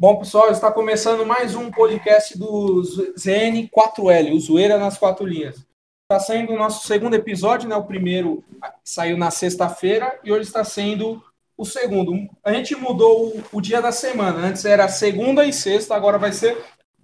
Bom, pessoal, está começando mais um podcast do ZN4L, o Zoeira nas Quatro Linhas. Está sendo o nosso segundo episódio, né? O primeiro saiu na sexta-feira e hoje está sendo o segundo. A gente mudou o, dia da semana. Antes era segunda e sexta, agora vai ser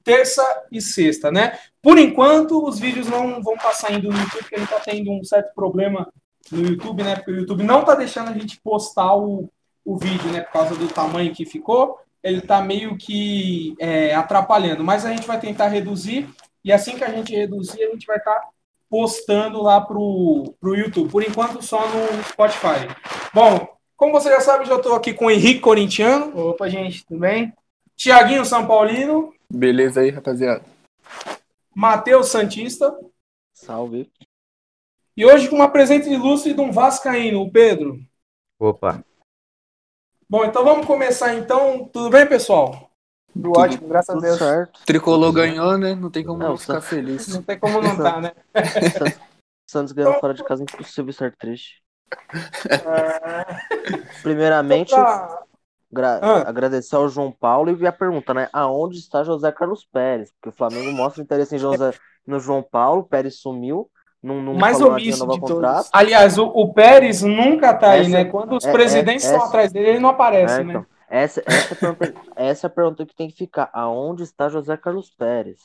terça e sexta, né? Por enquanto, os vídeos não vão estar saindo no YouTube, porque a gente está tendo um certo problema no YouTube, né? Porque o YouTube não está deixando a gente postar o, o vídeo, né? Por causa do tamanho que ficou ele está meio que é, atrapalhando, mas a gente vai tentar reduzir e assim que a gente reduzir, a gente vai estar tá postando lá para o YouTube. Por enquanto, só no Spotify. Bom, como você já sabe, já estou aqui com o Henrique Corintiano. Opa, gente, tudo bem? Tiaguinho São Paulino. Beleza aí, rapaziada. Matheus Santista. Salve. E hoje com uma presente ilustre de um Vascaíno, o Pedro. Opa. Bom, então vamos começar então. Tudo bem, pessoal? Tudo, Tudo ótimo, graças a Deus. Certo. Tricolor ganhou, né? Não tem como não, ficar Santos... feliz. Não tem como não estar, tá, né? Santos ganhou então... fora de casa, impossível estar triste. É... Primeiramente, gra... ah. agradecer ao João Paulo e a pergunta, né? Aonde está José Carlos Pérez? Porque o Flamengo mostra interesse em José... no João Paulo, Pérez sumiu. Não, não mais omisso de todos. Aliás, o, o, Pérez nunca tá essa, aí, né? Quando os é, presidentes é, estão atrás dele, ele não aparece, é, né? Então, essa, essa, é pergunta, essa é a pergunta que tem que ficar. Aonde está José Carlos Pérez?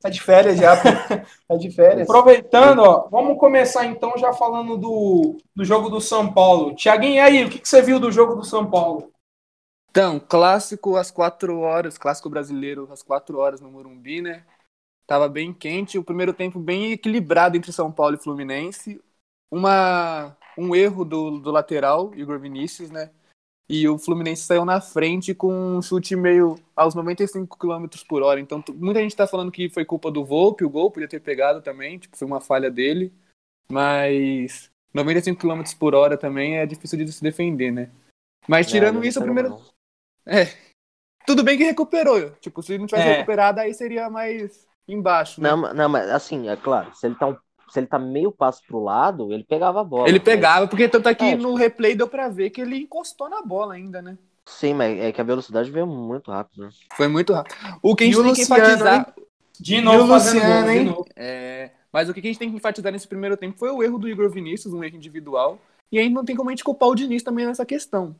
Tá de férias já, tá de férias. Aproveitando, ó, vamos começar então já falando do, do jogo do São Paulo. Tiaguinho, e aí, o que, que você viu do jogo do São Paulo? Então, clássico às quatro horas, clássico brasileiro às quatro horas no Morumbi, né? Tava bem quente, o primeiro tempo bem equilibrado entre São Paulo e Fluminense. Uma, um erro do, do lateral, Igor Vinícius, né? E o Fluminense saiu na frente com um chute meio aos 95 km por hora. Então, muita gente tá falando que foi culpa do Volpe, o gol podia ter pegado também, tipo, foi uma falha dele. Mas 95 km por hora também é difícil de se defender, né? Mas tirando é, isso, o primeiro. Não. É. Tudo bem que recuperou. Tipo, se não tivesse é. recuperado, aí seria mais embaixo. Né? Não, não, mas assim, é claro, se ele tá um, se ele tá meio passo pro lado, ele pegava a bola. Ele pegava, porque tanto aqui é, no tipo... replay deu pra ver que ele encostou na bola ainda, né? Sim, mas é que a velocidade veio muito rápido. Né? Foi muito rápido. O que a gente e tem que enfatizar. De novo, Luciano, hein? É... Mas o que a gente tem que enfatizar nesse primeiro tempo foi o erro do Igor Vinícius, um erro individual. E aí não tem como a gente culpar o Diniz também nessa questão.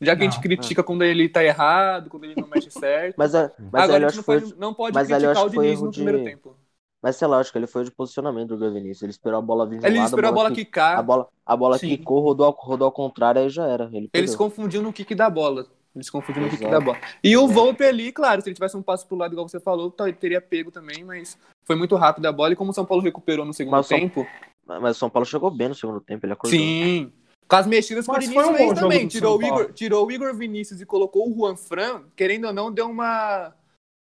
Já que não, a gente critica não. quando ele tá errado, quando ele não mexe certo. mas, é, mas Agora a gente não, foi, pode, não pode mas criticar o Diniz no de... primeiro tempo. Mas sei lá, acho que ele foi de posicionamento do Vinícius. Ele esperou a bola vir Ele lado, esperou a bola, bola quicar. A bola, a bola quicou, rodou, rodou ao contrário, aí já era. Ele Eles confundiam no kick da bola. Eles confundiam no kick da bola. E o Volpe ali, claro, se ele tivesse um passo pro lado, igual você falou, ele teria pego também, mas foi muito rápido a bola. E como o São Paulo recuperou no segundo mas tempo. São... Mas o São Paulo chegou bem no segundo tempo, ele acordou. Sim. Com as mexidas que o Vinícius um fez também. Tirou o, Igor, tirou o Igor Vinícius e colocou o Juan Fran, querendo ou não, deu uma.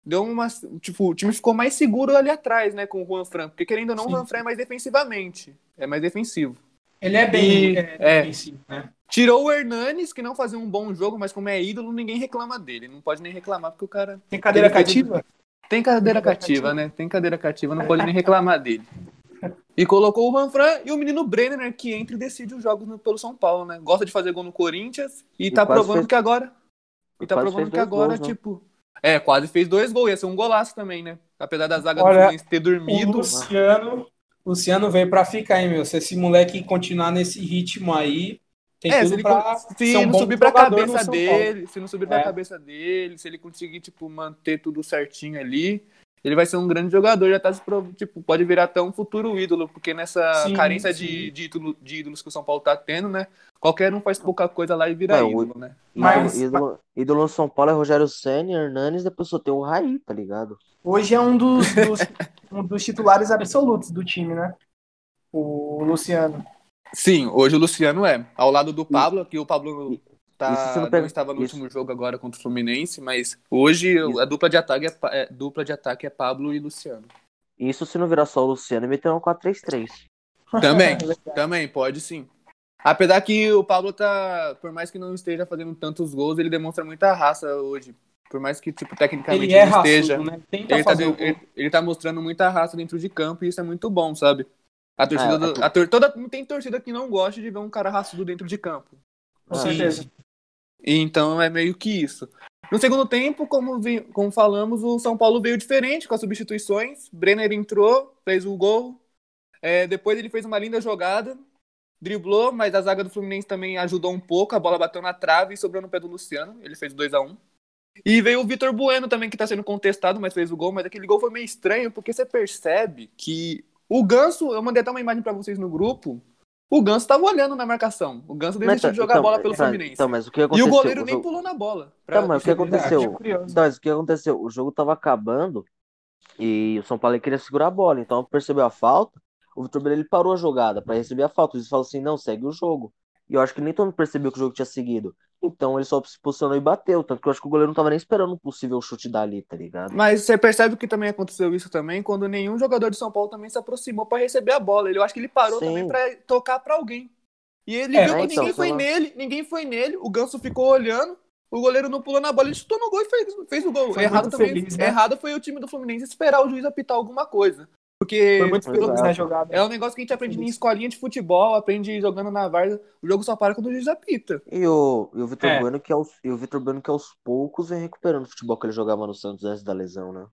Deu uma. Tipo, o time ficou mais seguro ali atrás, né, com o Juan Fran. Porque querendo ou não, Sim. o Juan Fran é mais defensivamente. É mais defensivo. Ele é bem e, é, é, defensivo, né? Tirou o Hernanes, que não fazia um bom jogo, mas como é ídolo, ninguém reclama dele. Não pode nem reclamar, porque o cara. Tem cadeira cativa? Tem cadeira cativa, né? Tem cadeira cativa, não pode nem reclamar dele. E colocou o Manfran e o menino Brenner, que entra e decide os jogos no, pelo São Paulo, né? Gosta de fazer gol no Corinthians e, e tá provando fez... que agora. E tá provando que agora, gols, né? tipo. É, quase fez dois gols. Ia ser um golaço também, né? Apesar da zaga Olha, do Fluminense ter dormido. O Luciano, Luciano veio pra ficar, hein, meu? Se esse moleque continuar nesse ritmo aí. Tem é, tudo se ele, pra se um não subir pra cabeça dele, se não subir pra é. cabeça dele, se ele conseguir, tipo, manter tudo certinho ali, ele vai ser um grande jogador, já tá tipo, pode virar até um futuro ídolo, porque nessa sim, carência sim. De, de, ídolo, de, ídolos que o São Paulo tá tendo, né? Qualquer um faz pouca coisa lá e vira ídolo, né? Mas ídolo, ídolo no São Paulo é Rogério Senna, Hernanes, depois só tem o Raí, tá ligado? Hoje é um dos, dos um dos titulares absolutos do time, né? O Luciano. Sim, hoje o Luciano é. Ao lado do Pablo, que o Pablo Tá, não, não, estava no isso. último jogo agora contra o Fluminense, mas hoje isso. a dupla de ataque é, é, dupla de ataque é Pablo e Luciano. Isso se não virar só o Luciano e meter um 4-3-3. Também, também, pode sim. Apesar que o Pablo tá, por mais que não esteja fazendo tantos gols, ele demonstra muita raça hoje. Por mais que, tipo, tecnicamente ele é não esteja. Raçudo, né? ele, tá, ele, ele tá mostrando muita raça dentro de campo e isso é muito bom, sabe? A torcida, é, do, a tor toda, tem torcida que não gosta de ver um cara raçudo dentro de campo. Com certeza. Então é meio que isso. No segundo tempo, como, vi, como falamos, o São Paulo veio diferente com as substituições. Brenner entrou, fez o gol. É, depois ele fez uma linda jogada, driblou, mas a zaga do Fluminense também ajudou um pouco. A bola bateu na trave e sobrou no pé do Luciano. Ele fez 2 a 1 E veio o Vitor Bueno também, que está sendo contestado, mas fez o gol. Mas aquele gol foi meio estranho, porque você percebe que o Ganso, eu mandei até uma imagem para vocês no grupo. O Ganso estava olhando na marcação. O Ganso desistiu de jogar então, bola pelo então, Fluminense. Então, mas o que aconteceu? E o goleiro o nem pulou na bola. Então, mas o que aconteceu? Então, mas o que aconteceu? O jogo estava acabando e o São Paulo queria segurar a bola. Então, percebeu a falta. O Vitor Belli parou a jogada para receber a falta. Ele falou assim: não, segue o jogo. E eu acho que nem todo mundo percebeu que o jogo tinha seguido. Então ele só se posicionou e bateu. Tanto que eu acho que o goleiro não tava nem esperando um possível chute dali, tá ligado? Mas você percebe que também aconteceu isso também quando nenhum jogador de São Paulo também se aproximou para receber a bola. Eu acho que ele parou Sim. também para tocar para alguém. E ele é, viu que então, ninguém foi lá. nele, ninguém foi nele. O Ganso ficou olhando. O goleiro não pulou na bola, ele chutou no gol e fez, fez o gol. Foi errado também. Feliz, né? Errado foi o time do Fluminense esperar o juiz apitar alguma coisa. Porque Foi muito feliz na jogada. É um negócio que a gente aprende em escolinha de futebol, aprende jogando na Varsa. O jogo só para quando o juiz apita. E o, e o Vitor é. Bueno, que aos, e o Vitor Bueno que aos poucos vem recuperando o futebol que ele jogava no Santos antes da lesão, né?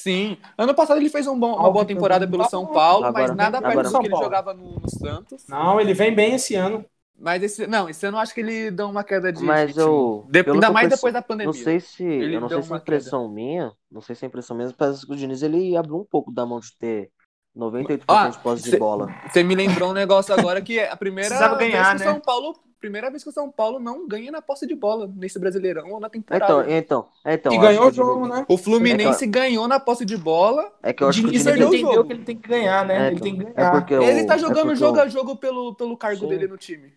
Sim. Ano passado ele fez um bom, uma boa temporada pelo São Paulo, agora, mas nada perto do que ele jogava no, no, Santos. Não, ele vem bem esse ano. Mas esse, não, esse ano eu acho que ele deu uma queda de. Mas eu. De, ainda mais depois da pandemia. Não sei se. Ele eu não sei se é impressão queda. minha. Não sei se é impressão minha, mas o Diniz ele abriu um pouco da mão de ter 98% ah, de posse de bola. Você me lembrou um negócio agora que é a primeira ganhar, vez que o né? São Paulo, primeira vez que o São Paulo não ganha na posse de bola nesse Brasileirão ou na temporada. Então, então, então e ganhou o jogo, né? O Fluminense é que... ganhou na posse de bola. É que eu acho que o Diniz entendeu que ele tem que ganhar, né? É, ele tem que ganhar. É porque ele tá jogando é jogo a jogo pelo, pelo cargo Sim. dele no time.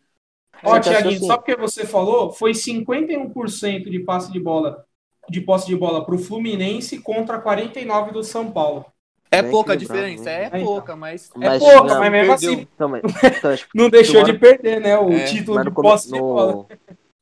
Ó, Tiaguinho, assim... só porque você falou, foi 51% de passe de bola, de posse de bola pro Fluminense contra 49% do São Paulo. É pouca a diferença, é, é pouca, mas. É pouca, mas mesmo assim. Então, mas, então, não deixou de perder, né? O é, título de posse de bola.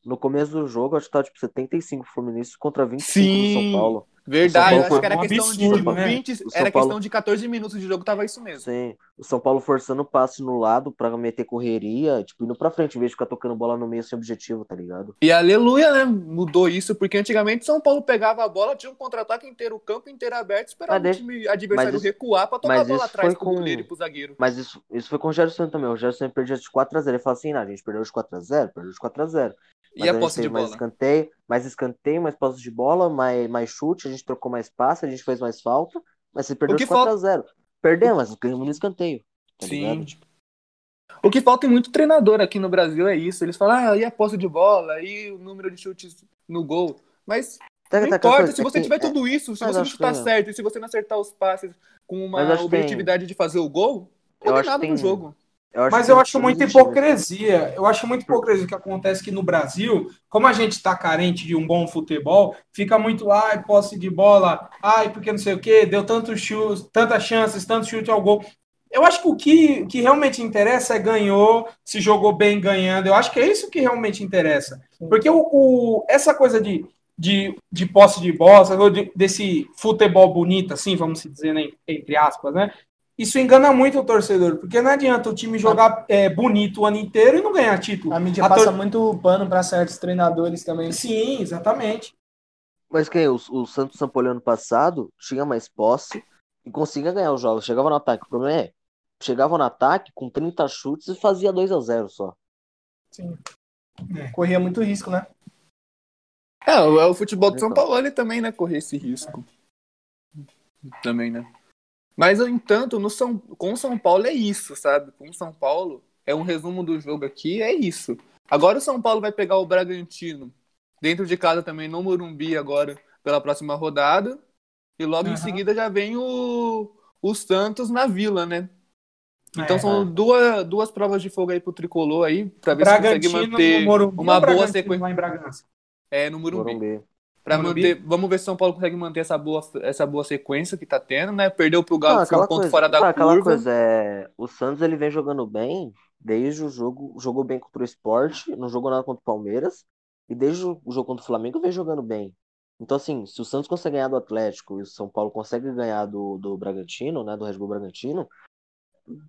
No começo do jogo, acho que tá tipo 75 Fluminense contra 25 Sim. do São Paulo. Verdade, eu acho que era um questão absurdo, de 20, né? era Paulo... questão de 14 minutos de jogo, tava isso mesmo. Sim, o São Paulo forçando o passe no lado pra meter correria, tipo, indo pra frente, em vez de ficar tocando bola no meio sem objetivo, tá ligado? E aleluia, né? Mudou isso, porque antigamente São Paulo pegava a bola, tinha um contra-ataque inteiro, o campo inteiro aberto, esperava o time adversário isso... recuar pra tocar a bola atrás pro com... goleiro e pro zagueiro. Mas isso, isso foi com o Gerson também, o Gerson perdia de 4x0, ele falou assim, não, a gente perdeu de 4x0, perdeu de 4x0. E a, a posse de mais bola? Escanteio, mais escanteio, mais posse de bola, mais, mais chute, a gente trocou mais passe, a gente fez mais falta, mas você perdeu de 4x0. Falta... Perdeu, mas ganhamos no escanteio. Tá Sim. O que falta em muito treinador aqui no Brasil é isso. Eles falam, ah, e a posse de bola, e o número de chutes no gol. Mas tá, não tá, importa, coisa, se você é tiver tudo isso, se você não chutar certo, e se você não acertar os passes com uma objetividade tem... de fazer o gol, não tem nada no jogo. Eu Mas eu acho muita hipocrisia. Eu acho muito hipocrisia o que acontece que no Brasil, como a gente está carente de um bom futebol, fica muito, ai, posse de bola, ai, porque não sei o quê, deu tantos chutes, tantas chances, tantos chutes ao gol. Eu acho que o que, que realmente interessa é ganhou, se jogou bem ganhando. Eu acho que é isso que realmente interessa. Porque o, o essa coisa de, de, de posse de bola, de, desse futebol bonito, assim, vamos dizer, né, entre aspas, né? Isso engana muito o torcedor, porque não adianta o time jogar é, bonito o ano inteiro e não ganhar título. A mídia a passa tor... muito pano para certos treinadores também. Sim, exatamente. Mas quem? O, o Santos Sampoli ano passado tinha mais posse e conseguia ganhar os jogos. Chegava no ataque. O problema é, chegava no ataque com 30 chutes e fazia 2 a 0 só. Sim. É. Corria muito risco, né? É, o, o futebol do São então. Paulo ele também, né? Correr esse risco. Também, né? Mas, no entanto, no São, com o São Paulo é isso, sabe? Com o São Paulo, é um resumo do jogo aqui, é isso. Agora o São Paulo vai pegar o Bragantino dentro de casa também, no Morumbi, agora, pela próxima rodada. E logo uhum. em seguida já vem o, o Santos na Vila, né? Então é, são é. duas, duas provas de fogo aí pro tricolor aí, pra ver Bragantino se consegue manter uma boa sequência. Lá em Bragança. É, no Morumbi. Morumbi. Para manter, vamos ver se São Paulo consegue manter essa boa, essa boa sequência que tá tendo, né? Perdeu pro Galo, ah, foi um ponto coisa, fora da ah, curva. Aquela coisa é, o Santos ele vem jogando bem desde o jogo, jogou bem contra o Sport, não jogou nada contra o Palmeiras, e desde o jogo contra o Flamengo vem jogando bem. Então assim, se o Santos consegue ganhar do Atlético e o São Paulo consegue ganhar do, do Bragantino, né, do Red Bull Bragantino,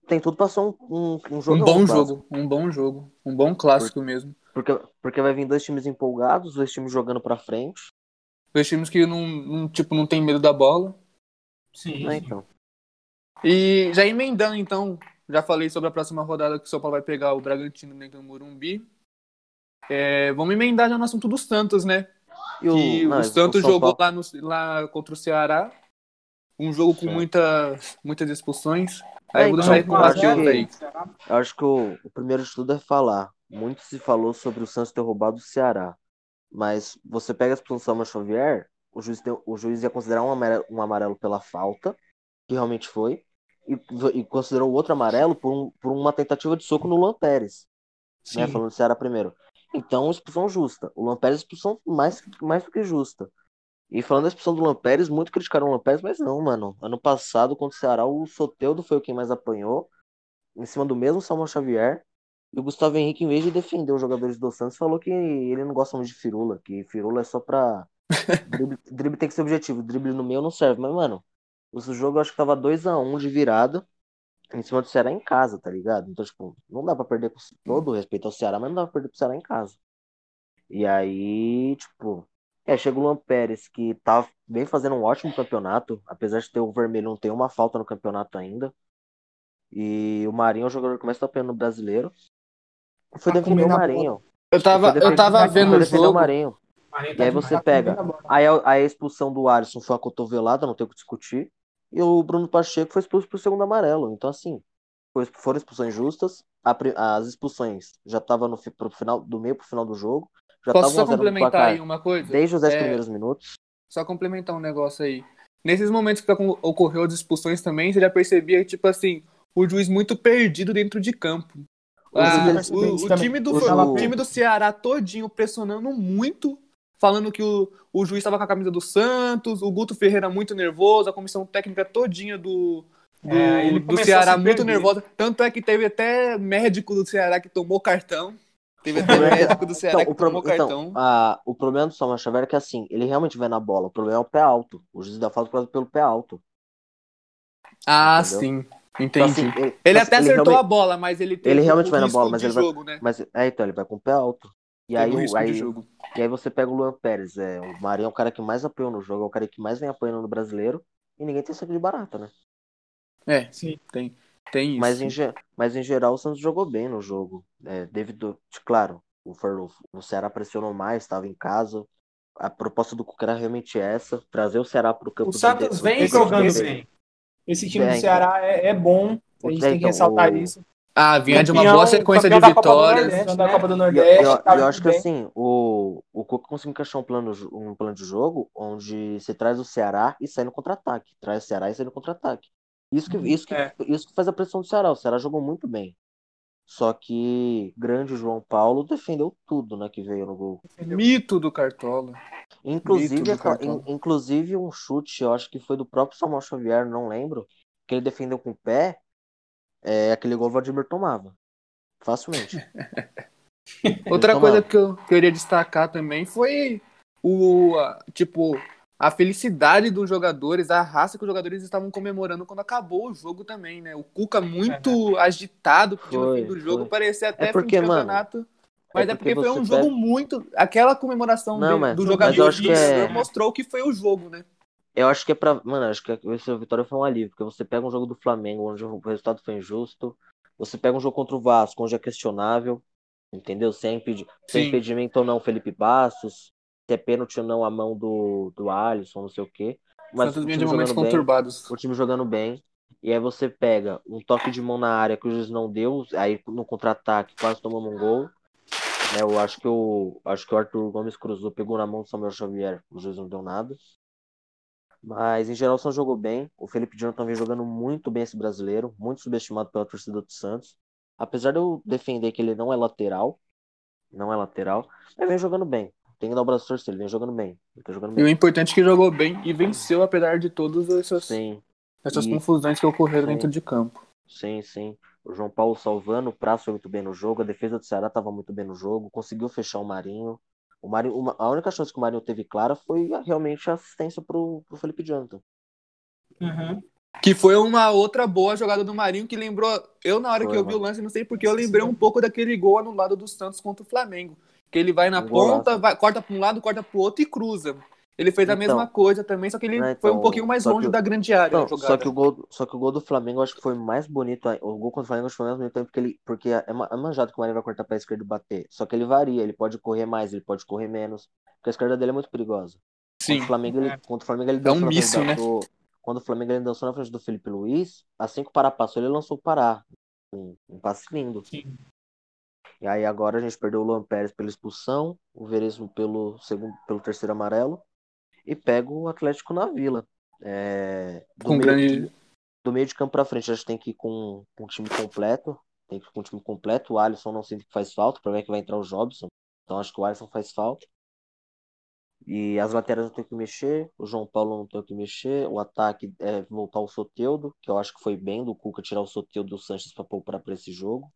tem tudo para ser um, um, um jogo. Um bom jogo, um bom jogo, um bom clássico porque, mesmo. Porque, porque vai vir dois times empolgados, dois times jogando para frente. Dois times que não, não, tipo, não tem medo da bola. Sim. É, então. E já emendando, então, já falei sobre a próxima rodada que o São Paulo vai pegar o Bragantino dentro do Morumbi. É, vamos emendar já no assunto do Santos, né? E o, que não, o Santos São jogou Paulo- lá, no- lá contra o Ceará. Um jogo com muita, muitas expulsões. Aí É, eu vou então, deixar aí com o aí. Eu acho que o, o primeiro de tudo é falar. Muito se falou sobre o Santos ter roubado o Ceará. Mas você pega a expulsão do Xavier, o juiz, deu- o juiz ia considerar um amarelo, um amarelo pela falta, que realmente foi, e, e considerou o outro amarelo por, um- por uma tentativa de soco no Luan Pérez, né? Falando do Ceará primeiro. Então, expulsão justa. O Luan Pérez, expulsão mais, mais do que justa. E falando da expulsão do Luan Pérez, muito criticaram o Luan Pérez, mas não, mano. Ano passado, contra o Ceará, o Soteudo foi o quem mais apanhou, em cima do mesmo Samuel Xavier. E o Gustavo Henrique, em vez de defender os jogadores do Santos, falou que ele não gosta muito de firula, que firula é só pra. drible, drible tem que ser objetivo, drible no meio não serve. Mas, mano, o jogo eu acho que tava 2x1 de virada em cima do Ceará em casa, tá ligado? Então, tipo, não dá pra perder com todo o respeito ao Ceará, mas não dá pra perder pro Ceará em casa. E aí, tipo, é, chega o Luan Pérez, que tá, vem fazendo um ótimo campeonato, apesar de ter o vermelho, não tem uma falta no campeonato ainda. E o Marinho é o jogador que mais tá apanhando no brasileiro. Foi Tá defender o a Marinho. Eu tava, eu tava vendo foi o defender o jogo. Marinho. Marinho E tá aí demais. você Tá pega. a. Aí a, a expulsão do Alisson foi uma cotovelada, não tem o que discutir. E o Bruno Pacheco foi expulso por segundo amarelo. Então, assim, foi- foram expulsões justas. A as expulsões já estavam no pro final, do meio pro final do jogo. Já Posso só 1 a 0 no complementar placar aí uma coisa? desde os 10 É, primeiros minutos. Só complementar um negócio aí. Nesses momentos que acon- ocorreu as expulsões também, você já percebia, tipo assim, o juiz muito perdido dentro de campo. Ah, o, o time do, o- time do Ceará todinho pressionando muito, falando que o, o juiz estava com a camisa do Santos, o Guto Ferreira muito nervoso, a comissão técnica todinha do, do, É, do Ceará muito nervosa. Tanto é que teve até médico do Ceará que tomou cartão. Teve até médico do Ceará Então, que o, pro- tomou cartão. então a- o problema do Samuel Xavier é que assim, ele realmente vai na bola. O problema é o pé alto. O juiz dá falta pelo pé alto. ah, entendeu? sim. Então, Entendi. assim, ele, ele assim, até acertou realmente- a bola, mas ele Ele realmente vai na bola, mas ele vai- jogo, né? Mas é, então, ele vai com o pé alto. E aí, de aí, jogo. E aí você pega o Luan Pérez, é, o Marinho é o cara que mais apoiou no jogo, é o cara que mais vem apoiando no brasileiro, e ninguém tem sangue de barata, né? É, Sim. tem, tem isso. Mas em, mas em geral o Santos jogou bem no jogo. É, devido, claro, o, Fer- o Ceará pressionou mais, estava em casa. A proposta do Cuca era realmente essa, trazer o Ceará para o campo O Santos de- vem jogando bem. Esse time É, do Ceará é, é bom. A gente É, tem que então, ressaltar o- isso. Ah, vinha de uma boa sequência de campeão da Copa do vitórias. Nordeste. Campeão da né? Copa do E eu, Nordeste. eu- tá eu acho que bem. assim, o, o Cuca conseguiu encaixar um plano, um plano de jogo onde você traz o Ceará e sai no contra-ataque. Traz o Ceará e sai no contra-ataque. Isso que, isso, que, É. isso que faz a pressão do Ceará. O Ceará jogou muito bem. Só que grande João Paulo defendeu tudo, né, que veio no gol. Mito do Cartola. Inclusive, do Cartola. in- inclusive um chute, eu acho que foi do próprio Samuel Xavier, não lembro, que ele defendeu com o pé, é aquele gol o Vladimir tomava. Facilmente. Outra Então, coisa que eu queria destacar também foi o, tipo, a felicidade dos jogadores, a raça que os jogadores estavam comemorando quando acabou o jogo também, né? O Cuca muito agitado pedindo o Foi, fim do jogo, foi. parecia até É porque, fim de mano, campeonato. Mas é é porque, porque foi um jogo pega- muito. Aquela comemoração Não, de- mas- do mas jogador que é- mostrou que foi o jogo, né? Eu acho que é pra. Mano, acho que essa vitória foi um alívio, porque você pega um jogo do Flamengo, onde o resultado foi injusto. Você pega um jogo contra o Vasco, onde é questionável. Entendeu? Se é, impedi... se é Sim. impedimento ou não, Felipe Bastos. Se é pênalti ou não, a mão do, do Alisson, não sei o quê. Mas o time momentos jogando bem, conturbados. o time jogando bem. E aí você pega um toque de mão na área que o juiz não deu, aí no contra-ataque quase tomamos um gol. Né, eu acho que o acho que o Arthur Gomes cruzou, pegou na mão do Samuel Xavier, o juiz não deu nada. Mas em geral o Santos jogou bem. O Felipe Jonathan vem jogando muito bem esse brasileiro, muito subestimado pela torcida do Santos. Apesar de eu defender que ele não é lateral, não é lateral, mas vem jogando bem. Tem que dar o braço a torcer, ele vem jogando bem. Ele tá jogando E o bem. importante é que jogou bem e venceu, apesar de todas essas, Sim, essas E- confusões que ocorreram Sim. dentro de campo. sim, sim. O João Paulo salvando, o Prazo foi muito bem no jogo, a defesa do Ceará estava muito bem no jogo, conseguiu fechar o Marinho. O Marinho uma- a única chance que o Marinho teve clara foi a- realmente a assistência pro, pro Felipe Jonathan. Uhum. Que foi uma outra boa jogada do Marinho que lembrou. Eu, na hora Foi, que eu vi mano. o lance, não sei porque, eu lembrei um pouco daquele gol anulado do Santos contra o Flamengo. Que ele vai na Um ponta, vai, corta para um lado, corta para o outro e cruza. ele fez a Então. mesma coisa também, só que ele É, foi um então, pouquinho mais longe que- da grande área. Jogada. só que o gol, só que o gol do Flamengo eu acho que foi mais bonito. O gol contra o Flamengo acho que foi mais bonito porque ele, porque é é manjado que o Marinho vai cortar pra esquerda e bater. Só que ele varia, ele pode correr mais, ele pode correr menos. Porque a esquerda dele é muito perigosa. Sim. Contra o Flamengo, ele, contra o Flamengo, ele É um dançou na frente míssil, né? do- quando o Flamengo ele dançou na frente do Felipe Luiz, assim que o Pará passou, ele lançou o Pará. Um, um passe lindo. Sim. E aí agora a gente perdeu o Luan Pérez pela expulsão, o Veresmo pelo segundo, pelo terceiro amarelo e pega o Atlético na Vila. É, do Com meio, grande. do meio de campo pra frente, a gente tem que ir com, com o time completo. Tem que ir com o time completo. O Alisson não que faz falta. O problema é que vai entrar o Jobson. Então acho que o Alisson faz falta. E as laterais não tem que mexer. O João Paulo não tem que mexer. O ataque é voltar o Soteudo, que eu acho que foi bem do Cuca tirar o Soteudo do Sanches pra poupar pra esse jogo.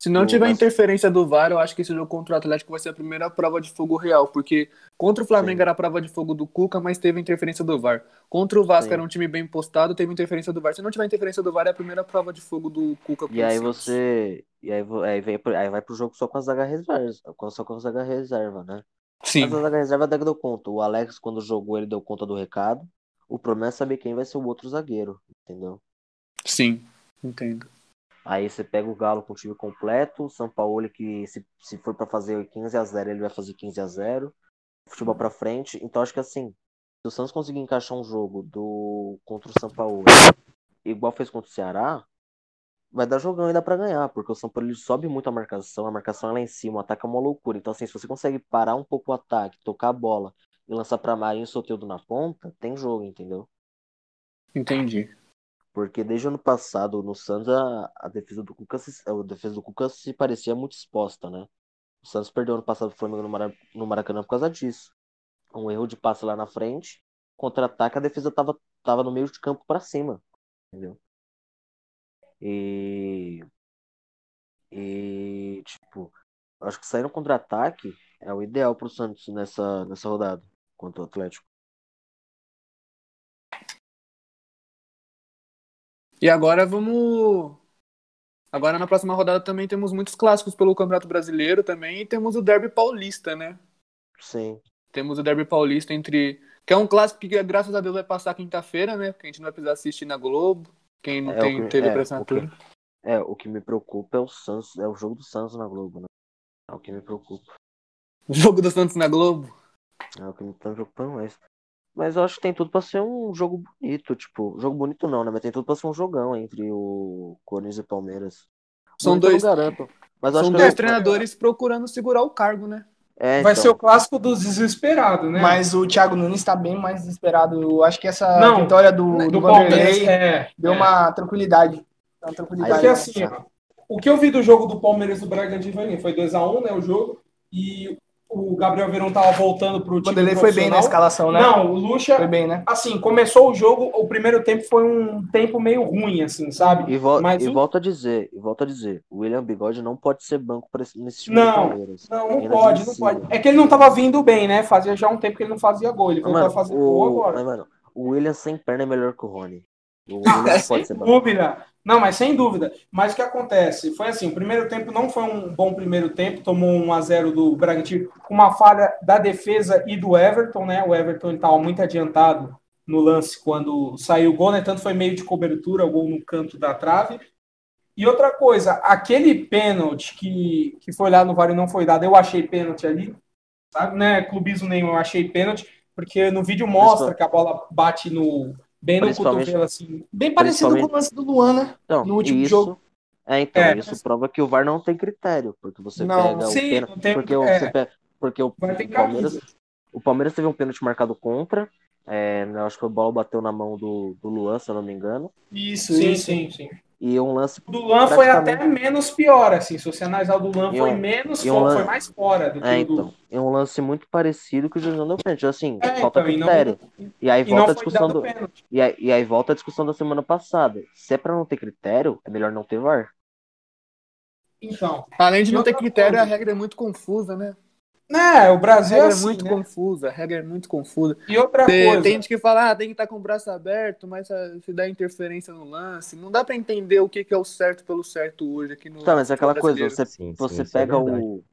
Se não tiver mas- interferência do VAR, eu acho que esse jogo contra o Atlético vai ser a primeira prova de fogo real, porque contra o Flamengo Sim. era a prova de fogo do Cuca, mas teve interferência do VAR. Contra o Vasco Sim. era um time bem postado, teve interferência do VAR. Se não tiver interferência do VAR, é a primeira prova de fogo do Cuca. E aí Santos. você. E aí, aí, vem, aí vai pro jogo só com a zaga reserva. Só com a zaga reserva, né? Sim, Mas a zaga reserva até que deu conta. O Alex, quando jogou, ele deu conta do recado. O problema é saber quem vai ser o outro zagueiro, entendeu? sim, entendo. Aí você pega o Galo com o time completo, o São Paulo que se, se for pra fazer 15 a 0 ele vai fazer 15 a 0 futebol pra frente. Então acho que assim, se o Santos conseguir encaixar um jogo do contra o São Paulo igual fez contra o Ceará, vai dar jogão ainda pra ganhar, porque o São Paulo ele sobe muito a marcação, a marcação é lá em cima, o ataque é uma loucura. Então assim, se você consegue parar um pouco o ataque, tocar a bola e lançar pra Marinho e Soteldo na ponta, tem jogo, entendeu? Entendi. Porque desde o ano passado, no Santos, a, a defesa do Cuca se, a defesa do Cuca se parecia muito exposta, né? O Santos perdeu ano passado o Flamengo no, Mara, no Maracanã por causa disso. Um erro de passe lá na frente, contra-ataque, a defesa tava, tava no meio de campo pra cima, entendeu? E. E, tipo, acho que sair no contra-ataque é o ideal pro Santos nessa, nessa rodada contra o Atlético. E agora vamos. Agora na próxima rodada também temos muitos clássicos pelo Campeonato Brasileiro também e temos o Derby Paulista, né? Sim. Temos o Derby Paulista entre. Que é um clássico que, graças a Deus, vai passar quinta-feira, né? Porque a gente não vai precisar assistir na Globo. Quem não É, tem que- TV é, pra o assinatura. É, o que me preocupa é o Santos, é o jogo do Santos na Globo, né? É o que me preocupa. O jogo do Santos na Globo. É o que me tá preocupando mais. Mas eu acho que tem tudo pra ser um jogo bonito, tipo, jogo bonito não, né? Mas tem tudo pra ser um jogão entre o Corinthians e Palmeiras. São Bonito eu dois, não garanto. Mas eu acho são que dois eu- treinadores procurando segurar o cargo, né? É, Vai então, ser o clássico dos desesperados, né? Mas o Thiago Nunes tá bem mais desesperado. Eu acho que essa Não, vitória do, do, do Palmeiras. É, deu é. uma tranquilidade. Uma tranquilidade. Porque assim, ó, o que eu vi do jogo do Palmeiras do Bragantino foi, foi 2x1, né? O jogo. E o Gabriel Verão tava voltando pro o time. Vanderlei foi bem na escalação, né? Não, o Lucha, Foi bem, né? assim, começou o jogo, o primeiro tempo foi um tempo meio ruim, assim, sabe? E, vol Mas e o- volto a dizer, e volto a dizer, o William Bigode não pode ser banco pra esse, nesse time Não, do Palmeiras. Não, não Inadmissível. pode, não pode. É que ele não tava vindo bem, né? Fazia já um tempo que ele não fazia gol. Ele voltou Mano, a fazer o, gol agora. mas, mano, o William sem perna é melhor que o Rony. O William não sem pode ser banco. dúvida. Não, mas sem dúvida. Mas o que acontece? Foi assim, o primeiro tempo não foi um bom primeiro tempo, tomou um a 0 do Bragantino, com uma falha da defesa e do Everton, né? O Everton estava muito adiantado no lance quando saiu o gol, né? Tanto foi meio de cobertura, o gol no canto da trave. E outra coisa, aquele pênalti que, que foi lá no VAR e não foi dado, eu achei pênalti ali, sabe? Não é clubismo nenhum, eu achei pênalti, porque no vídeo mostra que a bola bate no bem no Principalmente- cotovelo, assim. Bem parecido com o lance do Luan, né? Então, No último isso, jogo. É, então, É. isso prova que o VAR não tem critério, porque você Não, pega sim, o pênalti, tem- porque, o- é. você pega, porque o, o Palmeiras, camisa. o Palmeiras teve um pênalti marcado contra, é, eu acho que a bola bateu na mão do, do Luan, se eu não me engano, Isso, Sim, isso. sim, sim. E um lance O do foi Praticamente. até menos pior, assim. Se você analisar o do Luan, E foi um- menos um fo- lan- foi mais fora do que É, o do. então. É um lance muito parecido que o juiz não deu pênalti. Assim, É, falta então, e não- critério. E, aí E volta a foi discussão do. E aí, e aí volta a discussão da semana passada. Se é pra não ter critério, é melhor não ter VAR. Então. Além de não ter critério, coisa. a regra é muito confusa, né? Né, o A Brasil é regra é assim, muito né? confusa, a regra é muito confusa. E outra Tem, coisa. tem gente que fala, ah, tem que estar com o braço aberto, mas se dá interferência no lance. Não dá pra entender o que, que é o certo pelo certo hoje aqui no. Tá, mas é aquela coisa, você, Sim, sim, você isso é pega verdade. o.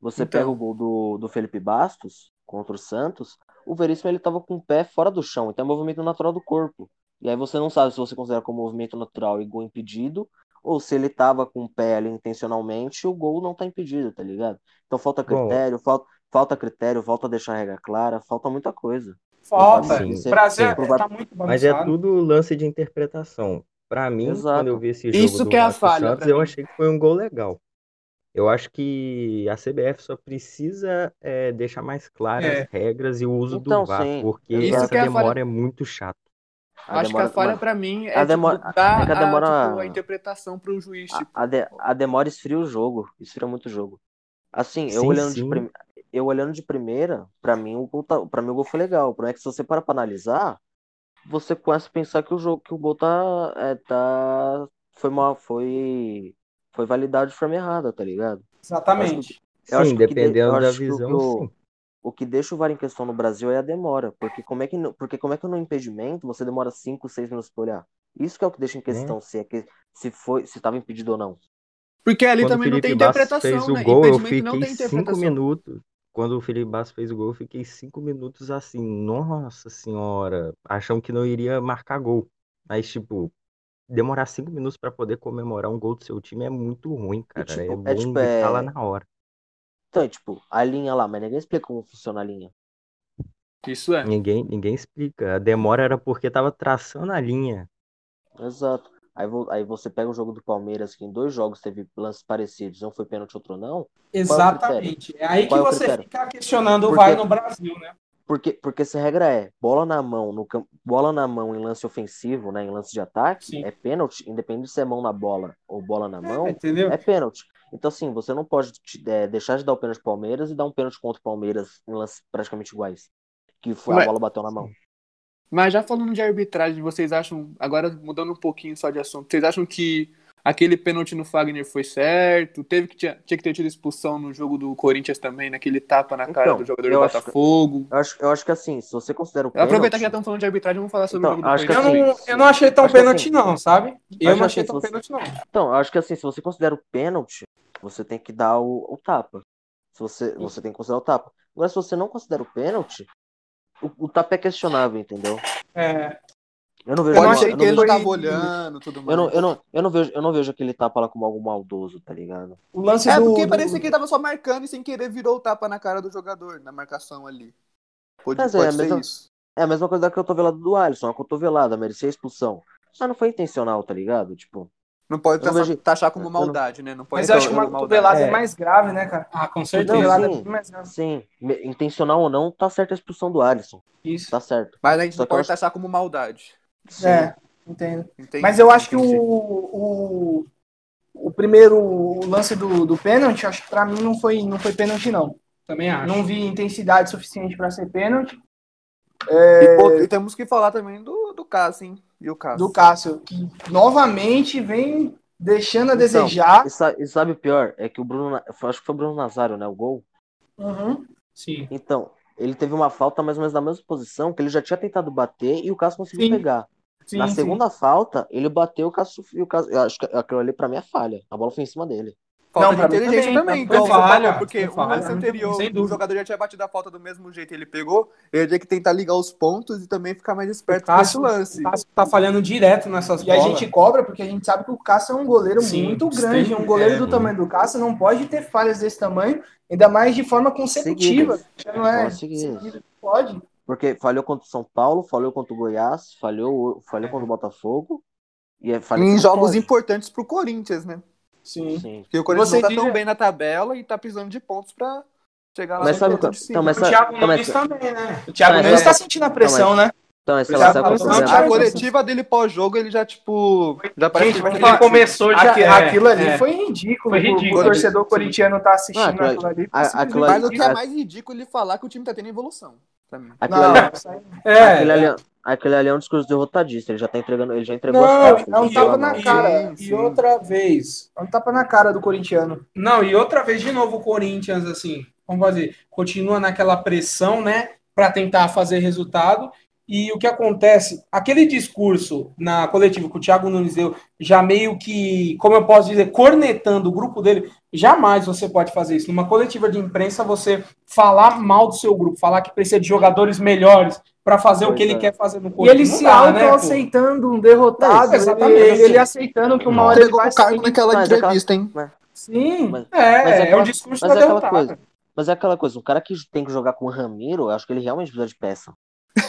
Você Então. pega o gol do, do Felipe Bastos contra o Santos. o Veríssimo ele tava com o pé fora do chão, então é movimento natural do corpo. E aí você não sabe se você considera como movimento natural e gol impedido, ou se ele tava com o pé ali intencionalmente, o gol não tá impedido, tá ligado? Então falta Bom. critério, falta, falta critério, falta deixar a regra clara, falta muita coisa. Falta. Sim, o Brasil sim. tá muito Mas é tudo lance de interpretação. Pra mim, Exato. quando eu vi esse jogo Isso do que é a falha Santos, eu achei que foi um gol legal. Eu acho que a CBF só precisa é, deixar mais claras É. as regras e o uso Então, do VAR, sim, porque essa Isso que é a demora falha- é muito chata. A Acho que a demora- falha pra mim é a demora- tipo, dar é a a, demora- tipo, a interpretação pro juiz. a, Tipo, a, de- a demora esfria o jogo, esfria muito o jogo. Assim, eu Sim, olhando de sim. prim- eu olhando de primeira, pra mim o gol tá, para mim o gol foi legal. O problema é que se você para pra analisar, você começa a pensar que o jogo que o gol tá é, tá foi mal, foi foi validado de forma errada, tá ligado? Exatamente. Eu acho Sim, que o dependendo eu da acho que o visão, que o- sim. O que deixa o VAR em questão no Brasil é a demora, porque como é que no- porque como é que no impedimento você demora 5, 6 minutos pra olhar? Isso que é o que deixa em questão se é que se foi se estava impedido ou não. porque ali Quando também não tem Felipe Bastos interpretação, fez o né? gol, eu Impedimento não tem fiquei cinco minutos. Quando o Felipe Bastos fez o gol, eu fiquei cinco minutos assim, nossa senhora, achando que não iria marcar gol. Mas, tipo, demorar cinco minutos pra poder comemorar um gol do seu time é muito ruim, cara. tipo, é é bom tipo, gritar é- lá na hora. Então, é tipo, a linha lá, mas ninguém explica como funciona a linha. Isso é. Ninguém, ninguém explica. A demora era porque tava traçando a linha. Exato. Aí, vo- aí você pega o jogo do Palmeiras, que em dois jogos teve lances parecidos, um foi pênalti, outro não. Exatamente. É aí que Qual é o você critério? fica questionando o Porque- VAR no Brasil, né? Porque, porque se a regra é bola na mão, no bola na mão em lance ofensivo, né, em lance de ataque, Sim. é pênalti, independente se é mão na bola ou bola na mão, Entendeu? é pênalti. Então, assim, você não pode te- é, deixar de dar o pênalti pro Palmeiras e dar um pênalti contra o Palmeiras em lances praticamente iguais. Que foi, a Mas- bola bateu na mão. Mas já falando de arbitragem, vocês acham, agora mudando um pouquinho só de assunto, vocês acham que aquele pênalti no Fagner foi certo? Teve que tinha, tinha que ter tido expulsão no jogo do Corinthians também, naquele tapa na cara Então, do jogador eu do acho que- Botafogo? Eu acho, eu acho que assim, se você considera o Eu aproveitar que já pênalti, estamos falando de arbitragem, vamos falar sobre Então, o jogo do que Eu Corinthians. não, eu não achei tão Acho que pênalti, assim- não, sabe? Eu não assim, achei se tão você- pênalti, não. Então, eu acho que assim, se você considera o pênalti, você tem que dar o, o tapa. Se você, você tem que considerar o tapa. Agora, se você não considera o pênalti, o, o tapa é questionável, entendeu? É, Eu não vejo. Eu não achei ser que ele não não vejo, tava olhando tudo mais. eu não, eu, não, eu, não vejo, eu não vejo aquele tapa lá como algo maldoso, tá ligado? o lance É do. porque do- parecia que ele tava só marcando e sem querer virou o tapa na cara do jogador, na marcação ali. Pode, Mas é, pode ser mas eu- isso. É a mesma coisa da cotovelada do Alisson, a cotovelada, merecia expulsão. Mas não foi intencional, tá ligado? Tipo, Não pode não taxar, vejo- taxar como não- maldade, né? Não pode Mas eu acho que uma cotovelada é. É. mais grave, né, cara? Ah, com Não, certeza. Cotovelada sim. é mais grave. sim, intencional ou não, tá certa a expulsão do Alisson. Isso. Tá certo. Mas a gente Só não pode acho- taxar como maldade. Sim. É, entendo. Mas eu acho que o, Entendi. o, o primeiro lance do, do pênalti, acho que pra mim não foi, não foi pênalti, não. Também acho. Não vi intensidade suficiente pra ser pênalti. E, pô, e temos que falar também do, do Cássio, hein? E o Cássio? do Cássio, que novamente vem deixando a Então, desejar. E, sa- e sabe o pior? É que o Bruno. Acho que foi o Bruno Nazário, né? O gol. Uhum. Sim. Então, ele teve uma falta mais ou menos na mesma posição, que ele já tinha tentado bater e o Cássio conseguiu Sim. pegar. Sim, na sim. segunda falta, ele bateu o Cássio. E o Cássio eu acho que aquilo ali pra mim é falha. A bola foi em cima dele. Falta Não, de inteligência também, também, você falha, porque o falha, lance anterior, o jogador já tinha batido a falta do mesmo jeito, ele pegou, ele tinha que tentar ligar os pontos e também ficar mais esperto com esse lance. o Cássio tá falhando direto nessas E a gente cobra porque a gente sabe que o Cássio é um goleiro Sim, muito grande. sim, Um goleiro é. do tamanho do Cássio não pode ter falhas desse tamanho, ainda mais de forma consecutiva. Já Não é? Pode. Porque falhou contra o São Paulo, falhou contra o Goiás, falhou, falhou contra o Botafogo. E é Em jogos pode. importantes pro Corinthians, né? Sim. Sim. Porque o Corinthians Você não tá diria- tão bem na tabela e tá precisando de pontos pra chegar lá Mas no sabe então, mas O sabe- Thiago então, Nunes mas- também, né? O Thiago É. Nunes tá sentindo a pressão, né? Então, esse, Já sabe qual é o passou- problema? já A coletiva dele pós-jogo, ele já, tipo, já parece Gente, que falar- começou já. Aqui- é, aquilo ali é. foi ridículo. Foi O- O, ridículo. torcedor corintiano tá assistindo Ah, aquilo- aquilo ali. a- aquilo Mas o que é a- mais ridículo ele falar que o time tá tendo evolução. Aquilo Não, ali, É, aquele, ali, aquele ali é um discurso derrotadista. Ele já tá entregando, ele já entregou Não, as cartas. é um tapa na cara. E outra vez. É um tapa na cara do corintiano. Não, e outra vez de novo o Corinthians, assim, vamos fazer, continua naquela pressão, né, para tentar fazer resultado. E o que acontece, aquele discurso na coletiva que o Thiago Nunes deu, já meio que, como eu posso dizer, cornetando o grupo dele, jamais você pode fazer isso. Numa coletiva de imprensa, você falar mal do seu grupo, falar que precisa de jogadores melhores para fazer Pois o que ele é. quer fazer no E corpo. ele Não se dá, né, auto-aceitando um derrotado. É, exatamente. Ele, ele aceitando que uma hora ele vai cargo naquela aquela- entrevista, hein? Sim. Mas, É, Mas é é, aquela- um discurso mas da é aquela derrotada. coisa. mas é aquela coisa, o cara que tem que jogar com o Ramiro, eu acho que ele realmente precisa de peça.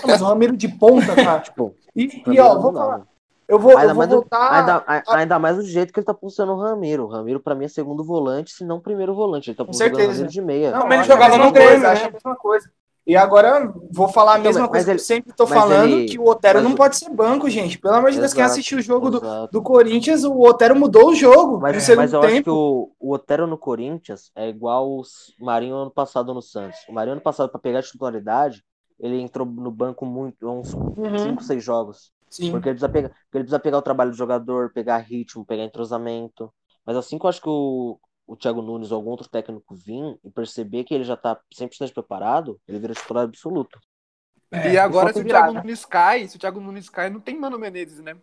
Mas o Ramiro de ponta, cara. Tipo, E, e ó, vou falar. Eu vou, eu Ainda vou mais, voltar. ainda, a- ainda mais do jeito que ele tá funcionando o Ramiro. O Ramiro, pra mim, é segundo volante, se não primeiro volante. Ele tá Com jogando o certeza. Ramiro de meia. Não, Como ele a jogava mesma no Grêmio, coisa, né? acho a mesma coisa. E agora vou falar a Então, mesma mas coisa ele- que eu sempre tô mas falando, ele- que o Otero mas não o- pode ser banco, gente. Pelo amor de Deus, quem assistiu o jogo do, exato. do Corinthians, o Otero mudou o jogo no Mas, segundo mas eu acho que tempo. o, o Otero no Corinthians é igual o Marinho ano passado no Santos. O Marinho ano passado, pra pegar a titularidade, ele entrou no banco muito, uns Uhum, 5, 6 jogos. sim. Porque ele precisa, pegar, porque ele precisa pegar o trabalho do jogador, pegar ritmo, pegar entrosamento. Mas assim que eu acho que o, o Thiago Nunes ou algum outro técnico vir e perceber que ele já tá 100% preparado, ele vira titular absoluto. É, e agora, se o. Thiago Nunes cai, se o Thiago Nunes cai, não tem Mano Menezes, né?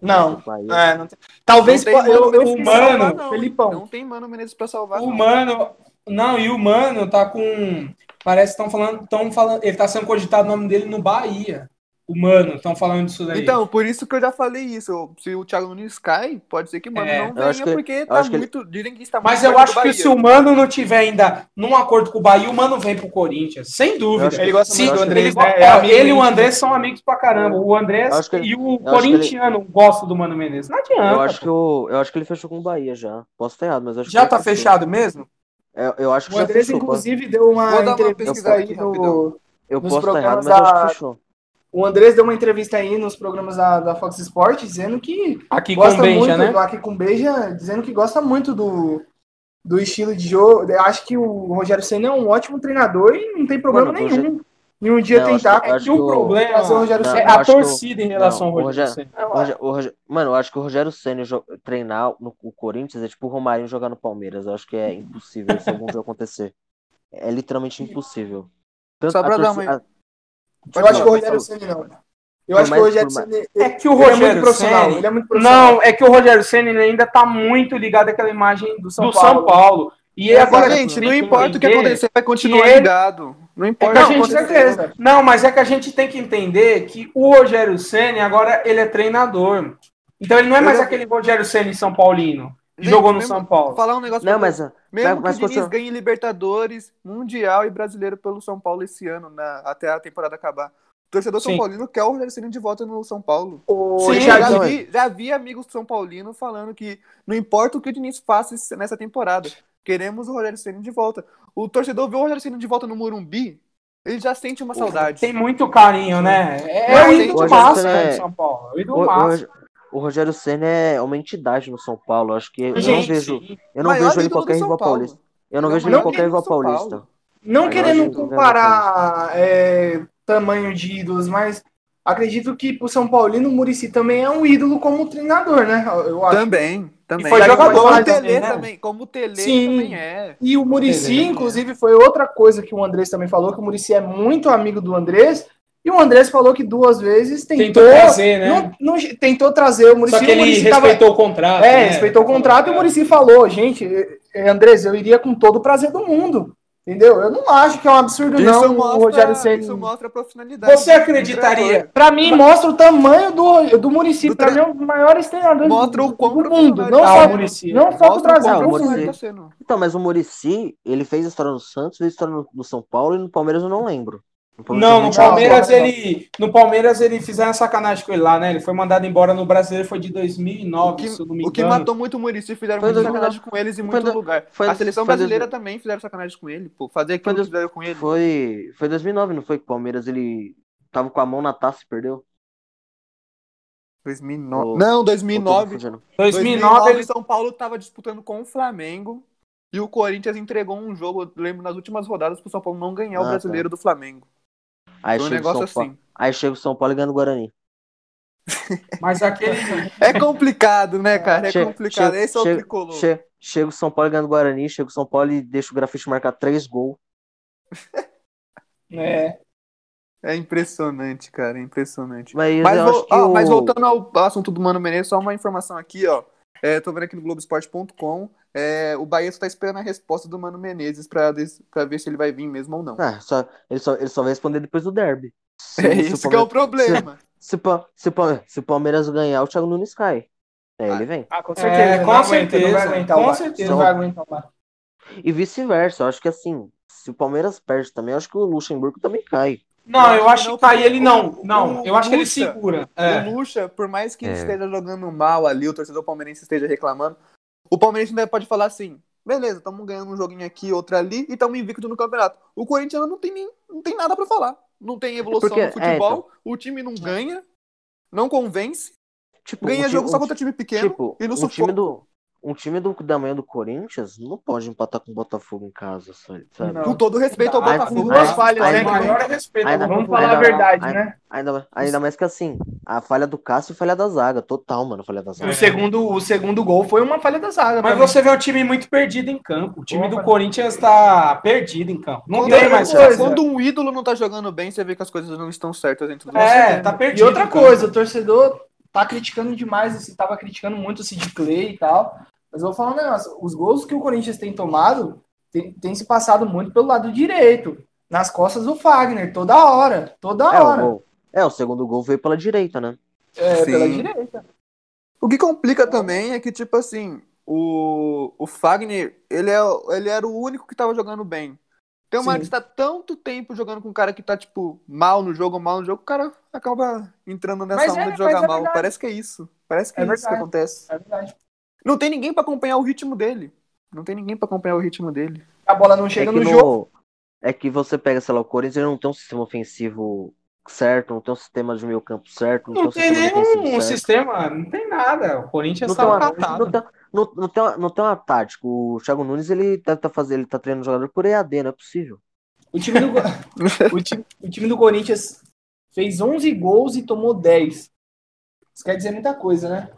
Não. Bahia. É, não tem- Talvez Não tem eu, Mano eu fiz pra Mano, salvar, não. Felipão. Não tem Mano Menezes pra salvar, O não. Mano. Não, e o Mano tá com. Parece que estão falando, tão falando. Ele tá sendo cogitado o nome dele no Bahia. O Mano, estão falando disso daí. Então, por isso que eu já falei isso. Se o Thiago Nunes cai, pode ser que o Mano É, não eu venha, acho que- porque tá acho que ele- muito. Dizem que está muito Mas eu acho que se o Mano não tiver ainda num acordo com o Bahia, o Mano vem pro Corinthians. Sem Eu dúvida. Ele gosta muito do eu Andrés, ele, né? É amigo ele e o. Andrés são amigos pra caramba. O Andrés Eu ele- e o corintiano gostam do Mano Menezes. Não adianta. Eu acho, que pô. o, eu acho que ele fechou com o Bahia já. Posso estar errado, mas eu acho Já que tá ele fechado mesmo? Eu, eu acho que O já Andrés, fechou. inclusive, deu uma uma entrevista pesquisada aí no. Eu nos errado, programas acho da-. O Andrés deu uma entrevista aí nos programas da, da Fox Sports dizendo que Aqui com gosta o Benja, muito, né? aqui com Beija, dizendo que gosta muito do, do estilo de jogo. Eu acho que o Rogério Senna é um ótimo treinador e não tem problema Mano, nenhum em um dia Não, acho tentar que- É acho que o problema Rogério Não, é Senna. a eu torcida em relação não, ao Rogério Rogério- Ceni. O Roger- o Roger- Mano, eu acho que o Rogério Senna treinar no o Corinthians é tipo o Romarinho jogar no Palmeiras. Eu acho que é impossível isso algum dia acontecer. É literalmente impossível. Tanto Só pra dar uma- a- Eu acho que o Rogério. Senna não. Eu acho que o Rogério Senna É que o ele é Rogério muito profissional. Ceni- Ele é muito profissional. Não, é que o Rogério Senna ainda tá muito ligado àquela imagem do São, São Paulo. Paulo. E É, agora gente, não importa o que acontecer, vai continuar ele- ligado. Não É importa que gente, certeza. Não, mas é que a gente tem que entender que o Rogério Ceni agora ele é treinador. Então ele não é Eu mais já- aquele Rogério Ceni São Paulino. que Gente, jogou no mesmo- São Paulo. Falar um negócio Não, mas. Mesmo mas que o Diniz continua. ganhe Libertadores, Mundial e Brasileiro pelo São Paulo esse ano, na- até a temporada acabar. O torcedor São Sim. Paulino quer o Rogério Ceni de volta no São Paulo. O Sim, já, Thiaguinho- vi, já vi amigos São Paulinos falando que não importa o que o Diniz faça nessa temporada, queremos o Rogério Ceni de volta. O torcedor vê o Rogério Ceni de volta no Morumbi, ele já sente uma saudade. Tem muito carinho, né? É, Mas o ídolo o máximo né, é- de São Paulo. É o O, ídolo o, máximo. o Rogério Senna é uma entidade no São Paulo. Eu acho que eu não vejo, eu não vejo ele em qualquer rival paulista. Eu não é vejo o ele em qualquer rival paulista. Não querendo comparar é, tamanho de ídolos, mas acredito que pro São Paulino o Murici também é um ídolo como treinador, né? Eu acho. Também, também. E foi jogador falar Como o Tele né? também, como o Tele também é. E o Murici, Beleza. inclusive, foi outra coisa que o Andrés também falou, que o Murici é muito amigo do Andrés, e o Andrés falou que duas vezes tentou, Tentou trazer, né? não- não- tentou trazer o Murici. Só que o ele Muricy tava- respeitou o contrato. É, né? respeitou o contrato e o Murici falou, gente, eh, Andrés, eu iria com todo o prazer do mundo. Entendeu? Eu não acho que é um absurdo, Isso não, o mostra, Rogério Ceni. isso mostra a profissionalidade. Você acreditaria? treinador. Pra mim, mostra o tamanho do, do Pra tre- mim, é um dos maiores treinadores Mostra do, o do mundo. Não só, é o Muricy. não só o Brasil. Muricy- profissional tá sendo. Então, mas o Murici, ele fez história no Santos, fez história no, no São Paulo e no Palmeiras eu não lembro. Não, no Palmeiras ele. No Palmeiras ele fizeram sacanagem com ele lá, né? Ele foi mandado embora no brasileiro, foi de O 2009, que, se eu não me o que matou muito o Murici fizeram Foi muita sacanagem com eles em foi muito do- lugar. foi- a seleção foi brasileira dois- também fizeram sacanagem com ele, pô. Fazer aquilo Foi que fizeram com ele. Foi, foi 2009, não foi? Que o Palmeiras ele tava com a mão na taça e perdeu? 2009. Ou- Não, Ou tô 2009. confundindo? 2009 ele. São Paulo tava disputando com o Flamengo e o Corinthians entregou um jogo, lembro, nas últimas rodadas pro São Paulo não ganhar o Ah, tá. brasileiro do Flamengo. Aí Foi um chega, o negócio São Paulo, assim. aí chega o São Paulo e ganha o Guarani. Mas aquele. É complicado, né, cara? É Che- complicado. che- Esse é o che- tricolor. che- Chega o São Paulo e ganha o Guarani, chega o São Paulo e deixa o grafite marcar três gols. É. É impressionante, cara, é impressionante. Mas, Mas, vo- o... mas voltando ao assunto do Mano Menezes, só uma informação aqui, ó. É, tô vendo aqui no Globoesporte.com. É, o Bahia só tá esperando a resposta do Mano Menezes pra, des- pra ver se ele vai vir mesmo ou não. Ah, só, ele, só, ele só vai responder depois do derby. Se- é se isso o que é o problema. Se, se, Pa- se o Palmeiras ganhar, o Thiago Nunes cai. Aí ele vem. Ah, com certeza. É, com certeza, Não vai aguentar com certeza. Não vai aguentar o Bar- E vice-versa. Eu acho que assim, se o Palmeiras perde também, eu acho que o Luxemburgo também cai. Não, eu acho que tá aí ele não. Não, eu acho que ele segura. É. O Lucha, por mais que É. esteja jogando mal ali, o torcedor palmeirense esteja reclamando, o palmeirense ainda pode falar assim: beleza, estamos ganhando um joguinho aqui, outro ali, e estamos invicto no campeonato. O Corinthians não tem, nem, não tem nada pra falar. Não tem evolução Porque- no futebol, é, então. o time não ganha, não convence, Tipo, ganha um jogo só contra time pequeno Tipo, e no um sufoco. Um time do da manhã do Corinthians não pode empatar com o Botafogo em casa, sabe? Não. Com todo respeito ao Botafogo. duas mas- falhas, Aí né, o maior é respeito. Ainda- Vamos falar a ainda- verdade, ainda- né? Ainda, ainda mais que assim, a falha do Cássio e a falha da zaga. Total, mano, a falha da zaga. O, segundo, o segundo gol foi uma falha da zaga. Mas pra mim. você vê o time muito perdido em campo. O time do Opa. Corinthians tá perdido em campo. Não Quando, tem mais chance. coisa. quando um ídolo não tá jogando bem, você vê que as coisas não estão certas dentro do É, tá perdido. E outra coisa, o torcedor tá criticando demais, esse, tava criticando muito o Sid Clay e tal. Mas eu vou falar um negócio, os gols que o Corinthians tem tomado tem, tem se passado muito pelo lado direito, nas costas do Fagner, toda hora, toda É, o hora. gol. É, o segundo gol veio pela direita, né? É, Sim. pela direita. O que complica também é que, tipo assim, o, o Fagner, ele, é, ele era o único que tava jogando bem. Tem uma Sim. hora que você tá tanto tempo jogando com um cara que tá, tipo, mal no jogo, mal no jogo, o cara acaba entrando nessa Mas onda é- de jogar é mal. verdade. Parece que é isso. Parece que É é, isso que acontece. É verdade. Não tem ninguém pra acompanhar o ritmo dele. Não tem ninguém pra acompanhar o ritmo dele. A bola não chega é que no no- jogo. É que você pega, sei lá, o Corinthians não tem um sistema ofensivo certo, não tem um sistema de meio campo certo, não, Não tem um tem sistema defensivo nenhum certo. sistema, não tem nada. O Corinthians Não tá tem, uma, catado. não, tem, não, não, tem uma, não tem uma tática. O Thiago Nunes ele tá, tá fazendo, ele tá treinando jogador por EAD, não é possível. O time do, o time, o time do Corinthians fez 11 gols e tomou 10. Isso quer dizer muita coisa, né?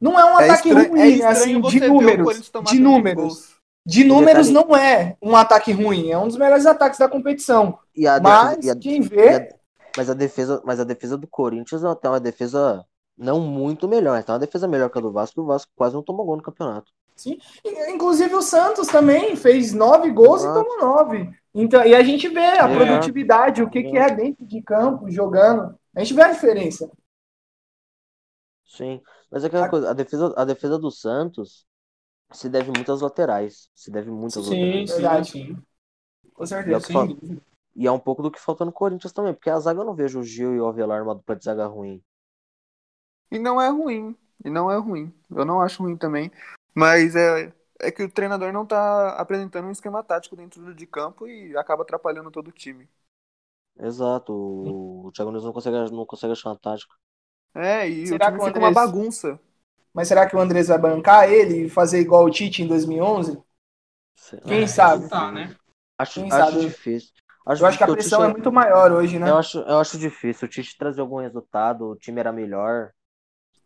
Não é um É ataque estranho- ruim, é estranho assim, de números. De números. De números não é um ataque ruim, é um dos melhores ataques da competição. E a Mas defesa, e a- quem e vê, a- mas a defesa, mas a defesa do Corinthians ela tem uma defesa não muito melhor, tem uma defesa melhor que a do Vasco, e o Vasco quase não tomou gol no campeonato. inclusive o Santos também fez 9 gols Exato. e tomou 9. Então, e a gente vê a É. produtividade, o que, que é dentro de campo, jogando. A gente vê a diferença. Sim, mas é aquela A- coisa, a defesa, a defesa do Santos se deve muito às laterais, se deve muito às Sim, laterais. sim, Verdade. sim. Com E é, certeza. Sem fal- dúvida. e é um pouco do que falta no Corinthians também, porque a zaga eu não vejo o Gil e o Avelar uma dupla de zaga ruim. E não é ruim. E não é ruim. Eu não acho ruim também. Mas é, é que o treinador não tá apresentando um esquema tático dentro de campo e acaba atrapalhando todo o time. Exato, o, Thiago Nunes não consegue, não consegue achar uma tática. É, e Será o time que o fica uma bagunça. Mas será que o Andrés vai bancar ele e fazer igual o Tite em 2011? Sei lá. Quem É, sabe? Tá, né? Acho, Quem acho sabe? difícil. Eu acho que a pressão Tite- é muito maior hoje, né? Eu acho, eu acho difícil. O Tite trazer algum resultado, o time era melhor.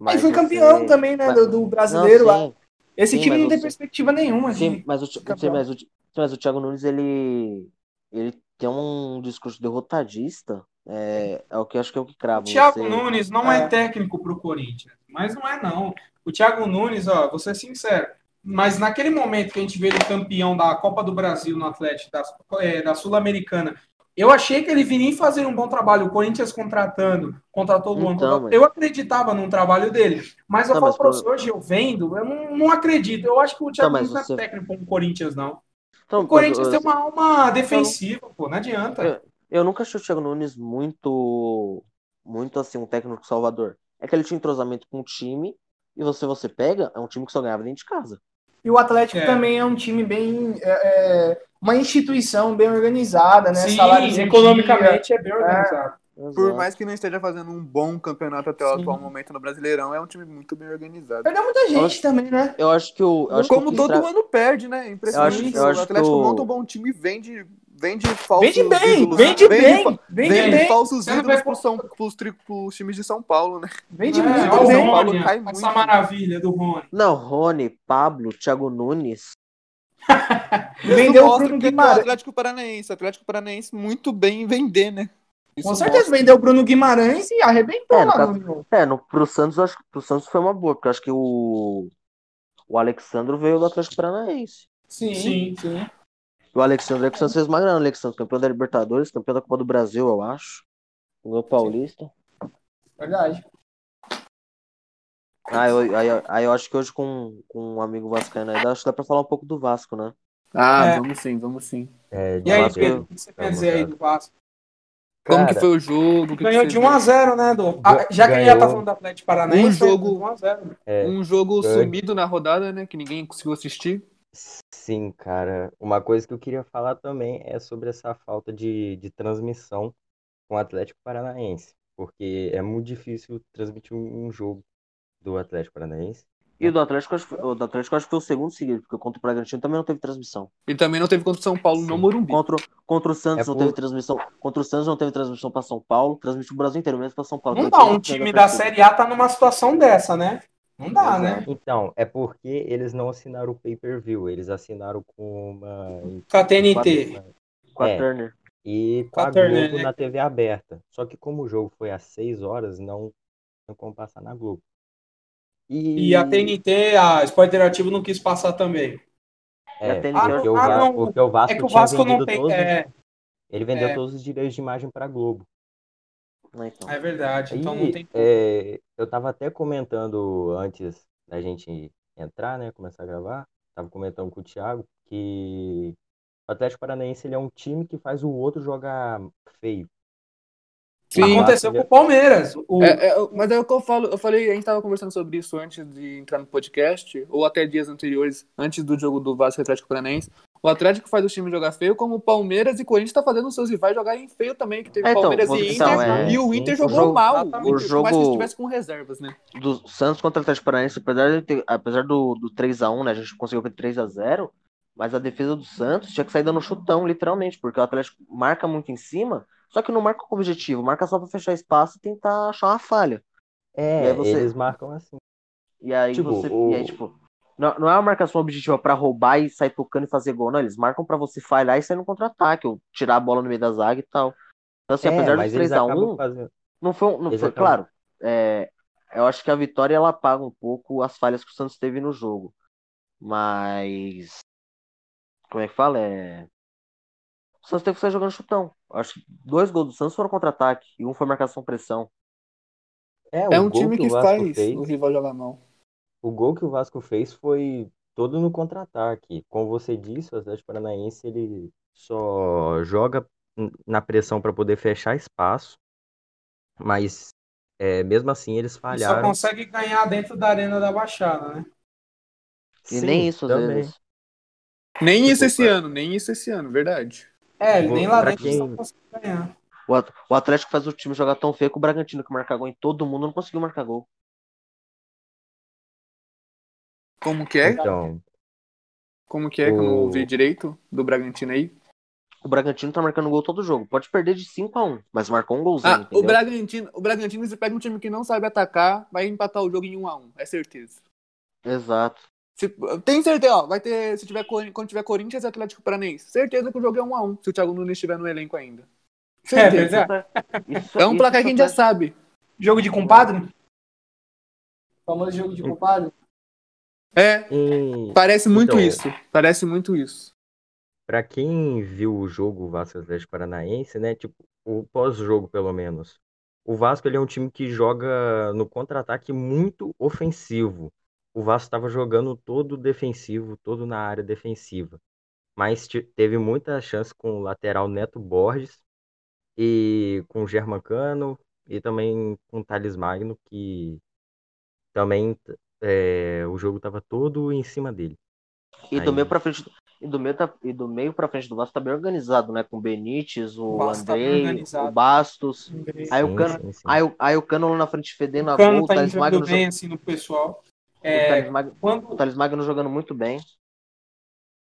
Ele Mas foi você- campeão também, né? mas- Do, do brasileiro Não, lá. Esse sim, time não tem você- perspectiva nenhuma. sim, de- mas o, sim, mas, o, mas o Thiago Nunes, ele, ele tem um discurso derrotadista. É, é o que eu acho que é o que O crava. Thiago você- Nunes não é. É. técnico pro Corinthians, mas não é não. O Thiago Nunes, ó, vou ser sincero, mas naquele momento que a gente vê ele campeão da Copa do Brasil no Atlético, da, é, da Sul-Americana, eu achei que ele viria fazer um bom trabalho. O Corinthians contratando, contratou o Luan. Então, mas- Eu acreditava no trabalho dele, mas eu Não, falo para pro- você hoje, eu vendo, eu não, não acredito. Eu acho que o Thiago Não, você- não é técnico como o Corinthians, não. Então, O Corinthians mas, tem uma alma defensiva, pô, não adianta. Eu- Eu nunca achei o Thiago Nunes muito, muito assim, um técnico salvador. É que ele tinha entrosamento com o time, e você, você pega, é um time que só ganhava dentro de casa. E o Atlético É. também é um time bem. é, é, uma instituição bem organizada, né? Sim, Salários economicamente é bem organizado. Por Exato. mais que não esteja fazendo um bom campeonato até o Sim. atual momento no Brasileirão, é um time muito bem organizado. Perdeu muita gente também, né? Eu acho que o. acho que Como o que todo estra- ano perde, né? Impressionante. Eu acho- o eu acho Atlético que o- monta um bom time e vende, vende falsos Vende bem, ídolos. vende bem, fa- vende vende bem, falsos ídolos vai- pros, São, pros, tri- pros times de São Paulo, né? vende É, muito o São bem. Paulo cai essa muito. maravilha do Rony. Não, Rony, Pablo, Thiago Nunes. Vendeu o Bruno o Guimarães. Atlético Paranaense. O Atlético Paranaense muito bem em vender, né? Com certeza, mostra. vendeu o Bruno Guimarães e arrebentou é, lá caso, no... É, no, pro Santos, acho que pro Santos foi uma boa, porque acho que o, o Alexandre veio do Atlético Paranaense. Sim, sim. sim. O Alexandre é que o Santos fez mais grana, Alexandre, campeão da Libertadores, campeão da Copa do Brasil, eu acho. O Paulista. Verdade. Ah, eu, aí, aí eu acho que hoje com, com um amigo vascaíno aí, acho que dá pra falar um pouco do Vasco, né? Ah, é. vamos sim, vamos sim. É, e aí, Pedro, o que você quer dizer aí do Vasco? Como Cara, que foi o jogo? Que ganhou que de 1x0, né, do ah, Já que ganhou... ele já tá falando do Atlético Paranaense, um jogo, 1x0. É, um jogo sumido na rodada, né, que ninguém conseguiu assistir. Sim, cara. Uma coisa que eu queria falar também é sobre essa falta de, de transmissão com o Atlético Paranaense. Porque é muito difícil transmitir um jogo do Atlético Paranaense. E o do Atlético, acho, o do Atlético acho que foi o segundo seguido, porque contra o Bragantino também não teve transmissão. E também não teve contra o São Paulo Sim. no Morumbi. Contra, contra o Santos é não por... teve transmissão. Contra o Santos não teve transmissão para São Paulo, transmitiu o Brasil inteiro mesmo para São Paulo. Não dá, um time da Série A tá numa situação dessa, né? Não dá, Exato. né? Então, é porque eles não assinaram o pay-per-view, eles assinaram com uma. Com a TNT. Com a é, Turner. E com, a, Turner, Globo né? na TV aberta. Só que como o jogo foi às 6 horas, não tem como passar na Globo. E... e a TNT, a Sport Interativo não quis passar também. É, ah, porque, o, ah, não, porque o Vasco, é que o Vasco não tem. Todos, é, ele vendeu é, todos os direitos de imagem para Globo. Então. É verdade, então não tem. É, eu tava até comentando antes da gente entrar, né? Começar a gravar. Tava comentando com o Thiago que o Atlético Paranaense ele é um time que faz o outro jogar feio. Sim, aconteceu com o Palmeiras. O... É, é, mas é o que eu falo, eu falei, a gente estava conversando sobre isso antes de entrar no podcast, ou até dias anteriores, antes do jogo do Vasco Atlético Paranaense. O Atlético faz o time jogar feio, como o Palmeiras e Corinthians está fazendo os seus rivais jogarem feio também, que teve é, então, Palmeiras e Inter, é, e o Inter sim, jogou o jogo, mal, o jogo, mais que estivesse com reservas, né? Do Santos contra o Atlético Paranaense, apesar, de ter, apesar do, do 3x1, né, a gente conseguiu ver 3x0, mas a defesa do Santos tinha que sair dando chutão, literalmente, porque o Atlético marca muito em cima, só que não marca com objetivo, marca só para fechar espaço e tentar achar uma falha. É, você... eles marcam assim. E aí tipo, você. O... E aí, tipo, não, não é uma marcação objetiva para roubar e sair tocando e fazer gol, não. Eles marcam para você falhar e sair no contra-ataque, ou tirar a bola no meio da zaga e tal. Então, assim, é, apesar do 3x1, fazendo... não foi, não foi claro. É, eu acho que a vitória ela paga um pouco as falhas que o Santos teve no jogo. Mas. Como é que fala? É. O Santos teve que sair jogando chutão. Acho que dois gols do Santos foram contra-ataque e um foi marcação-pressão. É, é um time que, que faz fez, o rival jogar mal. O gol que o Vasco fez foi todo no contra-ataque. Como você disse, o Atlético Paranaense ele só joga na pressão para poder fechar espaço, mas é, mesmo assim eles falharam. E só consegue ganhar dentro da arena da Baixada, né? E Sim, nem isso também. vezes. Nem isso esse ano, nem isso esse ano, verdade. É, ele nem lá dentro quem... não consegue ganhar. O Atlético faz o time jogar tão feio que o Bragantino, que marca gol em todo mundo, não conseguiu marcar gol. Como que é? Então, Como que é? O... Que eu não ouvi direito do Bragantino aí. O Bragantino tá marcando gol todo jogo. Pode perder de 5 a 1 mas marcou um golzinho. Ah, o Bragantino, o Bragantino, se pega um time que não sabe atacar, vai empatar o jogo em 1 a 1 é certeza. Exato. Se, tem certeza, ó, vai ter, se tiver, quando tiver Corinthians e Atlético Paranaense, certeza que o jogo é 1 a 1 se o Thiago Nunes estiver no elenco ainda. É, certeza. É, isso, é um placar que a gente já sabe. Jogo de compadre? O famoso jogo de compadre? É, hum, parece muito então, isso. Parece muito isso. Pra quem viu o jogo Vasco Atlético Paranaense, né, tipo, o pós-jogo pelo menos, o Vasco ele é um time que joga no contra-ataque muito ofensivo o Vasco estava jogando todo defensivo, todo na área defensiva. Mas teve muita chance com o lateral Neto Borges e com o Germancano e também com o Thales Magno, que também é, o jogo estava todo em cima dele. E Aí... do meio para frente e do meio tá, e do meio para frente do Vasco tá bem organizado, né? Com o Benítez, o, o Andrei, tá o Bastos. Aí sim, o Cano, sim, sim. Aí, o, aí o Cano lá na frente fedendo a gol, o tá Thales Magno bem assim no pessoal. É, o, Thales quando... o Thales Magno jogando muito bem.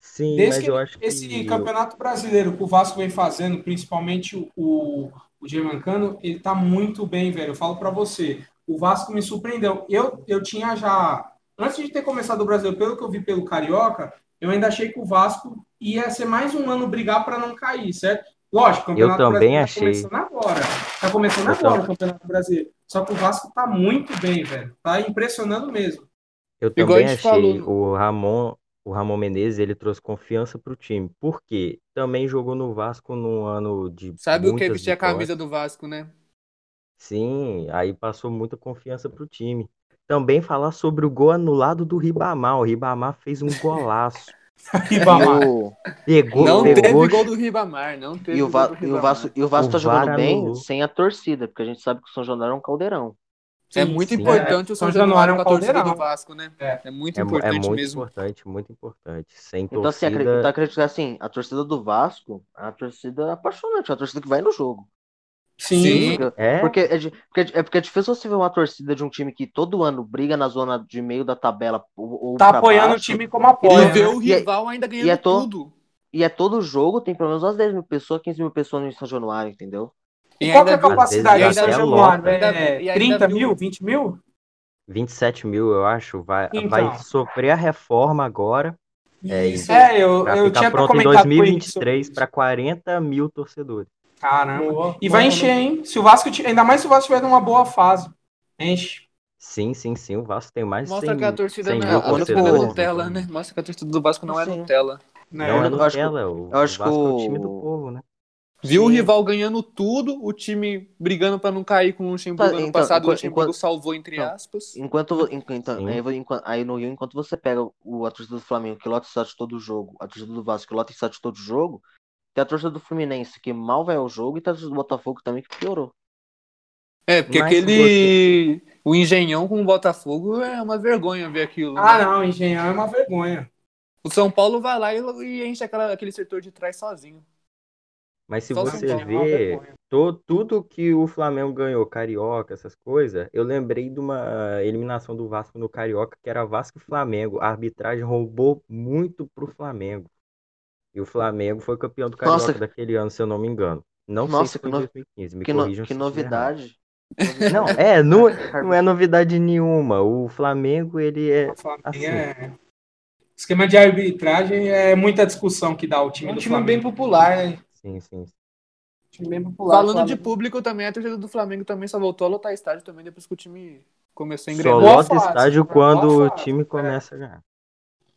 Sim, Desde mas eu acho que... Esse campeonato brasileiro que o Vasco vem fazendo, principalmente o, o Germancano, ele tá muito bem, velho. Eu falo para você. O Vasco me surpreendeu. Eu, eu tinha já... Antes de ter começado o Brasil, pelo que eu vi pelo Carioca, eu ainda achei que o Vasco ia ser mais um ano brigar para não cair, certo? Lógico, o Campeonato Eu também Brasileiro achei. tá começando agora. Tá começando Eu agora tam- o Campeonato Brasileiro. Só que o Vasco tá muito bem, velho. Tá impressionando mesmo. Eu Igual também achei falou no- o Ramon, o Ramon Menezes, ele trouxe confiança pro time. Por quê? Também jogou no Vasco num ano de Sabe o que? muitas Vestir a vitórias. camisa do Vasco, né? Sim, aí passou muita confiança pro time. Também falar sobre o gol anulado do Ribamar. O Ribamar fez um golaço. Ribamar. E o, Pegou, não pegou, teve gol do Ribamar, não teve e o, gol Va- do e o Ribamar. Vasco, e o Vasco O tá jogando VAR bem anulou. sem a torcida, porque a gente sabe que o São Januário é um caldeirão. É Sim, muito sim. importante É, o São São Januário Januário é com a torcida do Vasco, né? É. É muito É, é importante muito mesmo. importante, muito importante. Sem Então, assim, torcida, então acredito que assim, a torcida do Vasco é uma torcida apaixonante, é uma torcida que vai no jogo. Sim. Sim. Porque, é, porque é, porque, é é porque é difícil você ver uma torcida de um time que todo ano briga na zona de meio da tabela ou, ou Tá apoiando o baixo, time como E apoia. ver né? o E é- rival ainda ganhando e é to- tudo. E é todo jogo, tem pelo menos umas 10 mil pessoas, 15 mil pessoas no São Januário, entendeu? E qual que é a capacidade do lota. É E ainda 30 viu- mil, 20 mil? 27 mil, eu acho, vai, Então. vai sofrer a reforma agora. É Isso. É, eu, Pra eu ficar tinha pronto em comentado com ele 2023 sobre para 40 mil torcedores. Caramba. Boa, E vai boa, encher, hein? Se o Vasco, ainda mais se o Vasco tiver numa boa fase. Enche. Sim, sim, sim. O Vasco tem mais de Mostra 100 que a mil, torcida 100 não, mil a torcida não é Nutella, né? Mostra que a torcida do Vasco não é Sim. Nutella. Né? Não é Eu acho que- Nutella, o, eu acho o Vasco é o time do povo, né? Viu o Sim. rival ganhando tudo, o time brigando pra não cair com o Luxemburgo Tá, ano então, passado, o enquanto- Luxemburgo enquanto- salvou entre então, aspas. Enquanto, enquanto, então, aí, no Rio, enquanto você pega o, a torcida do Flamengo, que lota o estádio todo jogo, a torcida do Vasco, que lota o estádio todo jogo, tem a torcida do Fluminense, que mal vai ao jogo, e tem a torcida do Botafogo também, que piorou. É, porque Mas aquele. O Engenhão com o Botafogo é uma vergonha ver aquilo. Ah, né? não, engenhão é uma vergonha. O São Paulo vai lá e, e enche aquela, aquele setor de trás sozinho. Mas se Só você É vê to- tudo que o Flamengo ganhou, Carioca, essas coisas, eu lembrei de uma eliminação do Vasco no Carioca, que era Vasco e Flamengo. A arbitragem roubou muito pro Flamengo. E o Flamengo foi campeão do Carioca Nossa. daquele ano, se eu não me engano. Não Nossa, sei se que foi em no- 2015. Me Que, no- que errado. novidade. Não, é, não, não é novidade nenhuma. O Flamengo, ele é. O Flamengo Assim. é- Esquema de arbitragem é muita discussão que dá o time É um do time bem Flamengo. popular, né? Sim, sim. time popular. Falando Flamengo. de público também, a torcida do Flamengo também só voltou a lotar estádio também depois que o time começou a Só engrenar. Boa lota fase, estádio boa quando o fase, time é. começa a ganhar.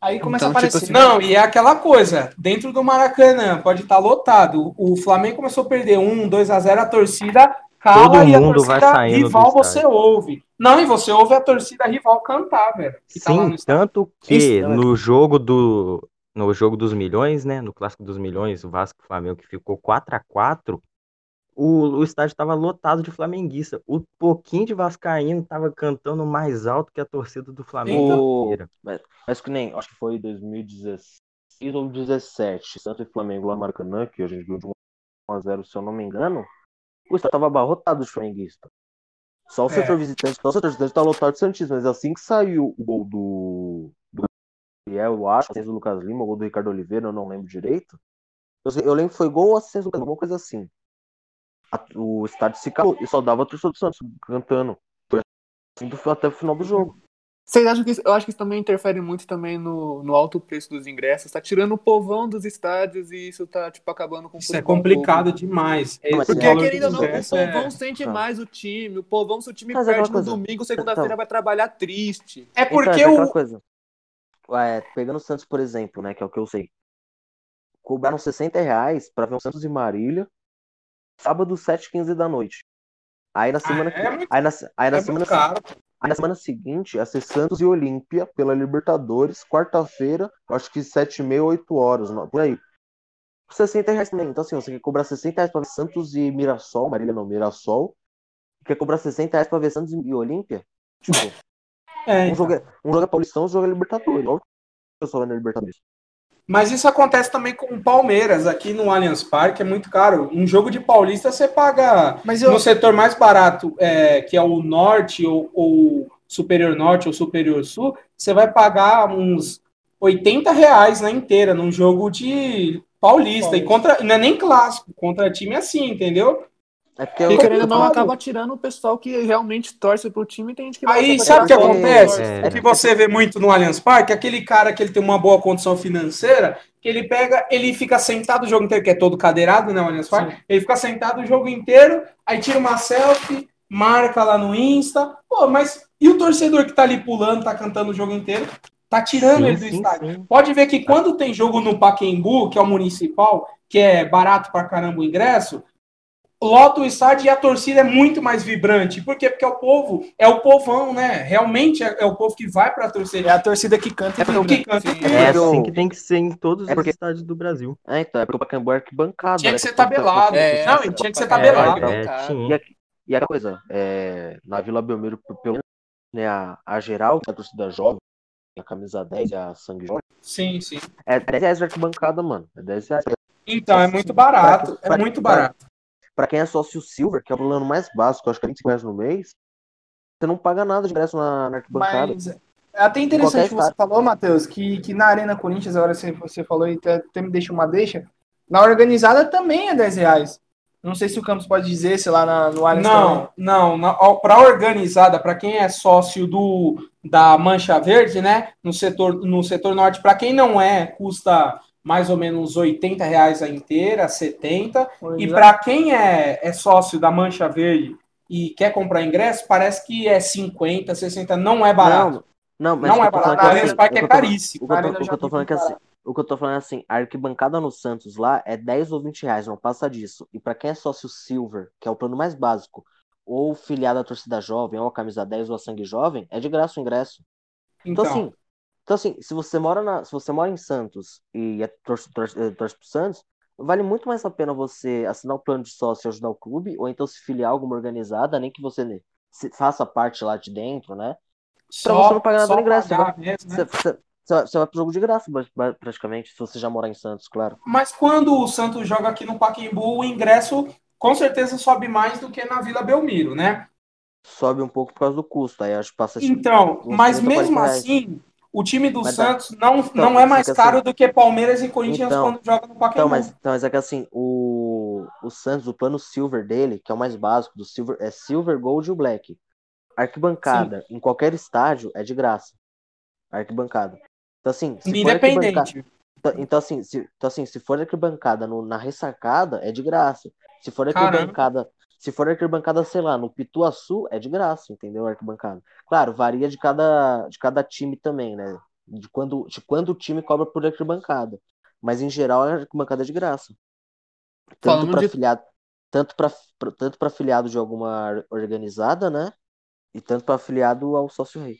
Aí começa Então, a aparecer. tipo assim, Não, e é aquela coisa, dentro do Maracanã, pode estar lotado. O Flamengo começou a perder 1, 2 a 0 a torcida cala Todo e a torcida rival você ouve. Não, e você ouve a torcida rival cantar, velho. tá Sim, estádio. tanto que Isso, né? no jogo do no jogo dos milhões, né, no clássico dos milhões, o Vasco e o Flamengo que ficou 4 a 4, o, o estádio estava lotado de flamenguista. O pouquinho de vascaíno tava cantando mais alto que a torcida do Flamengo O- inteira. Mas, mas que nem, acho que foi 2016 ou 2017, Santos e Flamengo lá Maracanã, que a gente viu de 1x0, se eu não me engano, o estádio tava abarrotado de flamenguista. Só o É. setor visitante, só o setor visitante tá lotado de Santismo, mas assim que saiu o gol do, do Gabriel, eu acho, do Lucas Lima, o gol do Ricardo Oliveira, eu não lembro direito. Eu, eu lembro que foi gol ou assistência do Lucas alguma coisa assim. A- o estádio se calou e só dava a torcida do Santos cantando. Foi assim do- até o final do jogo. Vocês acham que isso, eu acho que isso também interfere muito também no, no alto preço dos ingressos? Tá tirando o povão dos estádios e isso tá, tipo, acabando com o Isso é complicado demais. Esse Porque, ou do não, o ingresso é- povão sente Tá. mais o time. O povão, se o time Mas é perde aquela no coisa. domingo, segunda-feira Então. vai trabalhar triste. É Então, porque é aquela o. coisa. É, pegando o Santos, por exemplo, né? Que é o que eu sei. Cobraram 60 reais pra ver o Santos e Marília. Sábado, 7h15 da noite. Aí na semana. é muito, aí na, aí na é semana, aí na semana seguinte, ia ser Santos e Olímpia pela Libertadores, quarta-feira, acho que 7h30, 8 horas, por aí. 60 reais também. Então, assim, você quer cobrar 60 reais pra ver Santos e Mirassol, Marília não, Mirassol. Quer cobrar 60 reais pra ver Santos e Olímpia? Tipo, É, um então. jogo, é, um jogo é Paulistão, outro jogo é Libertadores. Olha o pessoal na Libertadores. Mas isso acontece também com o Palmeiras, aqui no Allianz Parque, é muito caro. Um jogo de Paulista você paga Mas eu, no setor mais barato, é, que é o Norte ou, ou Superior Norte ou Superior Sul, você vai pagar uns 80 reais na inteira num jogo de Paulista. E contra, não é nem clássico, contra time assim, entendeu? É porque E eu- querendo ou não, acaba tirando o pessoal que realmente torce pro time e tem gente que vai Aí sabe o que acontece? É. O que você vê muito no Allianz Parque, aquele cara que ele tem uma boa condição financeira, que ele pega, ele fica sentado o jogo inteiro, que é todo cadeirado, né, o Allianz Parque, ele fica sentado o jogo inteiro, aí tira uma selfie, marca lá no Insta, pô, mas e o torcedor que tá ali pulando, tá cantando o jogo inteiro, tá tirando Sim, ele do sim, estádio. sim. Pode ver que quando tem jogo no Paquembu, que é o municipal, que é barato pra caramba o ingresso, lota o estádio e a torcida é muito mais vibrante. Por quê? Porque é o povo, é o povão, né? Realmente é, é o povo que vai pra torcer. É a torcida que canta e É vibra. porque canta. Sim. É assim o- que tem que ser em todos É os porque- estádios do Brasil. É, então, é porque o Pacaembu é arquibancada. Tinha né? que ser tabelado. É, não, tinha que ser é, tabelado. é. É, tinha. E, a, e a coisa, é, na Vila Belmiro, pelo né, a, a geral, que é a torcida jovem, a camisa 10 e a sangue jovem, Sim, sim. é 10 reais a arquibancada, mano. É 10 reais. Então, é muito barato. É muito barato. Pra quem é sócio Silver, que é o plano mais básico, acho que é 25 reais no mês, você não paga nada de ingresso na, na arquibancada. Mas é até interessante que você falou, Matheus, que, que na Arena Corinthians, agora você, você falou e até, até me deixa uma deixa, na organizada também é 10 reais. Não sei se o Campos pode dizer, sei lá, na, no Allianz também. Não, não. Para organizada, para quem é sócio do da Mancha Verde, né? No setor, no setor norte, para quem não é, custa mais ou menos 80 reais a inteira, 70. E Organizada. para quem é, é sócio da Mancha Verde e quer comprar ingresso, parece que é 50, 60. Não é barato. Não, não, mas Não, é barato. assim, Parque o é que eu tô- caríssimo. O que, eu tô, que eu falando é que assim, o que eu tô falando é assim, a arquibancada no Santos lá é 10 ou 20 reais, não passa disso. E pra quem é sócio Silver, que é o plano mais básico, ou filiado à torcida jovem, ou a camisa 10 ou a sangue jovem, é de graça o ingresso. Então, Então, assim, então assim, se você mora na, se você mora em Santos e é torce, torce, eh, torce pro Santos, vale muito mais a pena você assinar o plano de sócio e ajudar o clube, ou então se filiar a alguma organizada, nem que você faça parte lá de dentro, né? Pra você não pagar nada no ingresso, pagar mesmo, né? Você, você- você vai- pro jogo de graça, praticamente, se você já morar em Santos, claro. Mas quando o Santos joga aqui no Pacaembu, o ingresso com certeza sobe mais do que na Vila Belmiro, né? Sobe um pouco por causa do custo, aí acho que passa Então, mas 30, mesmo 40 reais. assim, o time do Mas tá. Santos não, não é mais fica assim. caro do que Palmeiras e Corinthians Então, quando joga no Então Pacaembu. mas, então, mas é que assim, o, o Santos, o plano Silver dele, que é o mais básico do Silver, é Silver, Gold e o Black. Arquibancada em qualquer estádio é de graça. Arquibancada. Então, assim, se arquibancada, Independente. então, então, assim, se, então, assim, se for arquibancada no, na ressacada, é de graça. Se for Caramba. Se for arquibancada, sei lá, no Pituaçu, é de graça, entendeu? Arquibancada. Claro, varia de cada, de cada time também, né? De quando, de quando o time cobra por arquibancada. Mas em geral, a arquibancada é de graça. Tanto Falando para de- afiliado, tanto para tanto para afiliado de alguma organizada, né? E tanto para afiliado ao sócio rei.